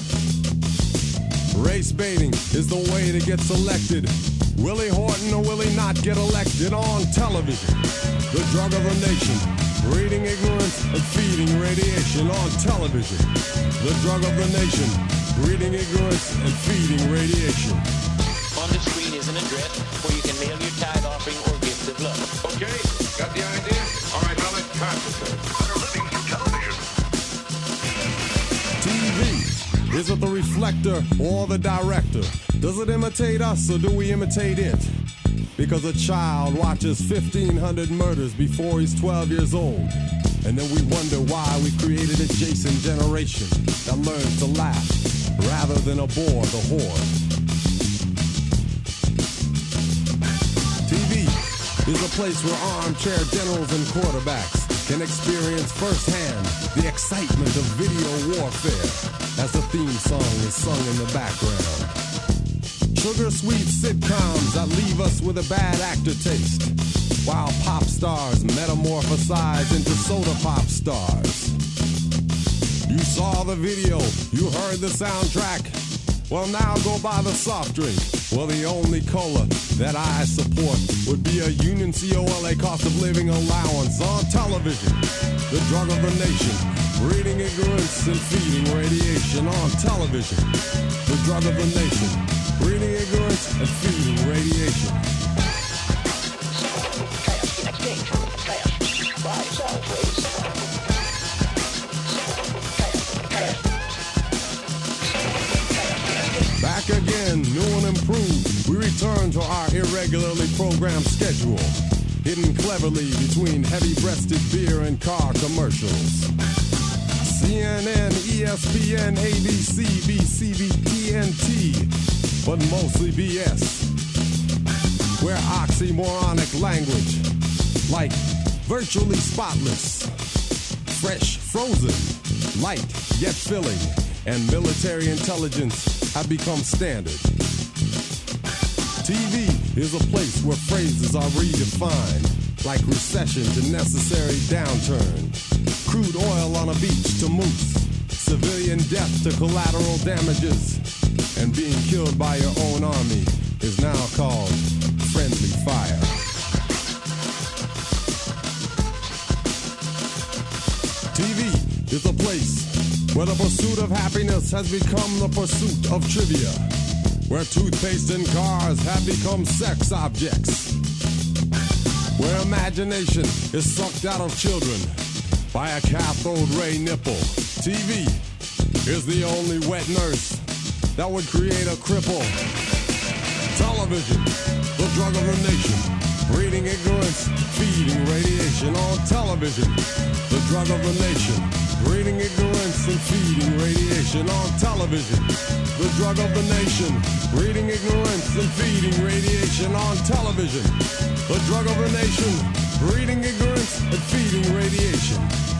Race baiting is the way to get selected. Willie Horton or will he not get elected on television? The drug of the nation, breeding ignorance and feeding radiation on television. The drug of the nation, breeding ignorance and feeding radiation. On the screen is an address where you can mail your tithe offering or gift of love. Okay, Is it the reflector or the director? Does it imitate us or do we imitate it? Because a child watches 1,500 murders before he's 12 years old. And then we wonder why we created a Jason generation that learns to laugh rather than abhor the horde. TV is a place where armchair generals and quarterbacks can experience firsthand the excitement of video warfare as the theme song is sung in the background. Sugar sweet sitcoms that leave us with a bad actor taste, while pop stars metamorphosize into soda pop stars. You saw the video, you heard the soundtrack. Well, now go buy the soft drink. Well, the only cola that I support would be a Union COLA cost of living allowance on television. The drug of the nation, breeding ignorance and feeding radiation on television. The drug of the nation, breeding ignorance and feeding radiation. Back again, new and improved. We return to our irregularly programmed schedule, hidden cleverly between heavy-breasted beer and car commercials. CNN, ESPN, ABC, TNT, but mostly BS. Where oxymoronic language, like virtually spotless, fresh, frozen, light yet filling, and military intelligence have become standard. TV is a place where phrases are redefined, like recession to necessary downturn, crude oil on a beach to moose, civilian death to collateral damages, and being killed by your own army is now called friendly fire. TV is a place where the pursuit of happiness has become the pursuit of trivia, where toothpaste and cars have become sex objects, where imagination is sucked out of children by a cathode ray nipple. TV is the only wet nurse that would create a cripple. Television, the drug of the nation, breeding ignorance, feeding radiation on television. The drug of the nation, breeding ignorance and feeding radiation on television. The drug of the nation, breeding ignorance and feeding radiation on television. The drug of the nation, breeding ignorance and feeding radiation.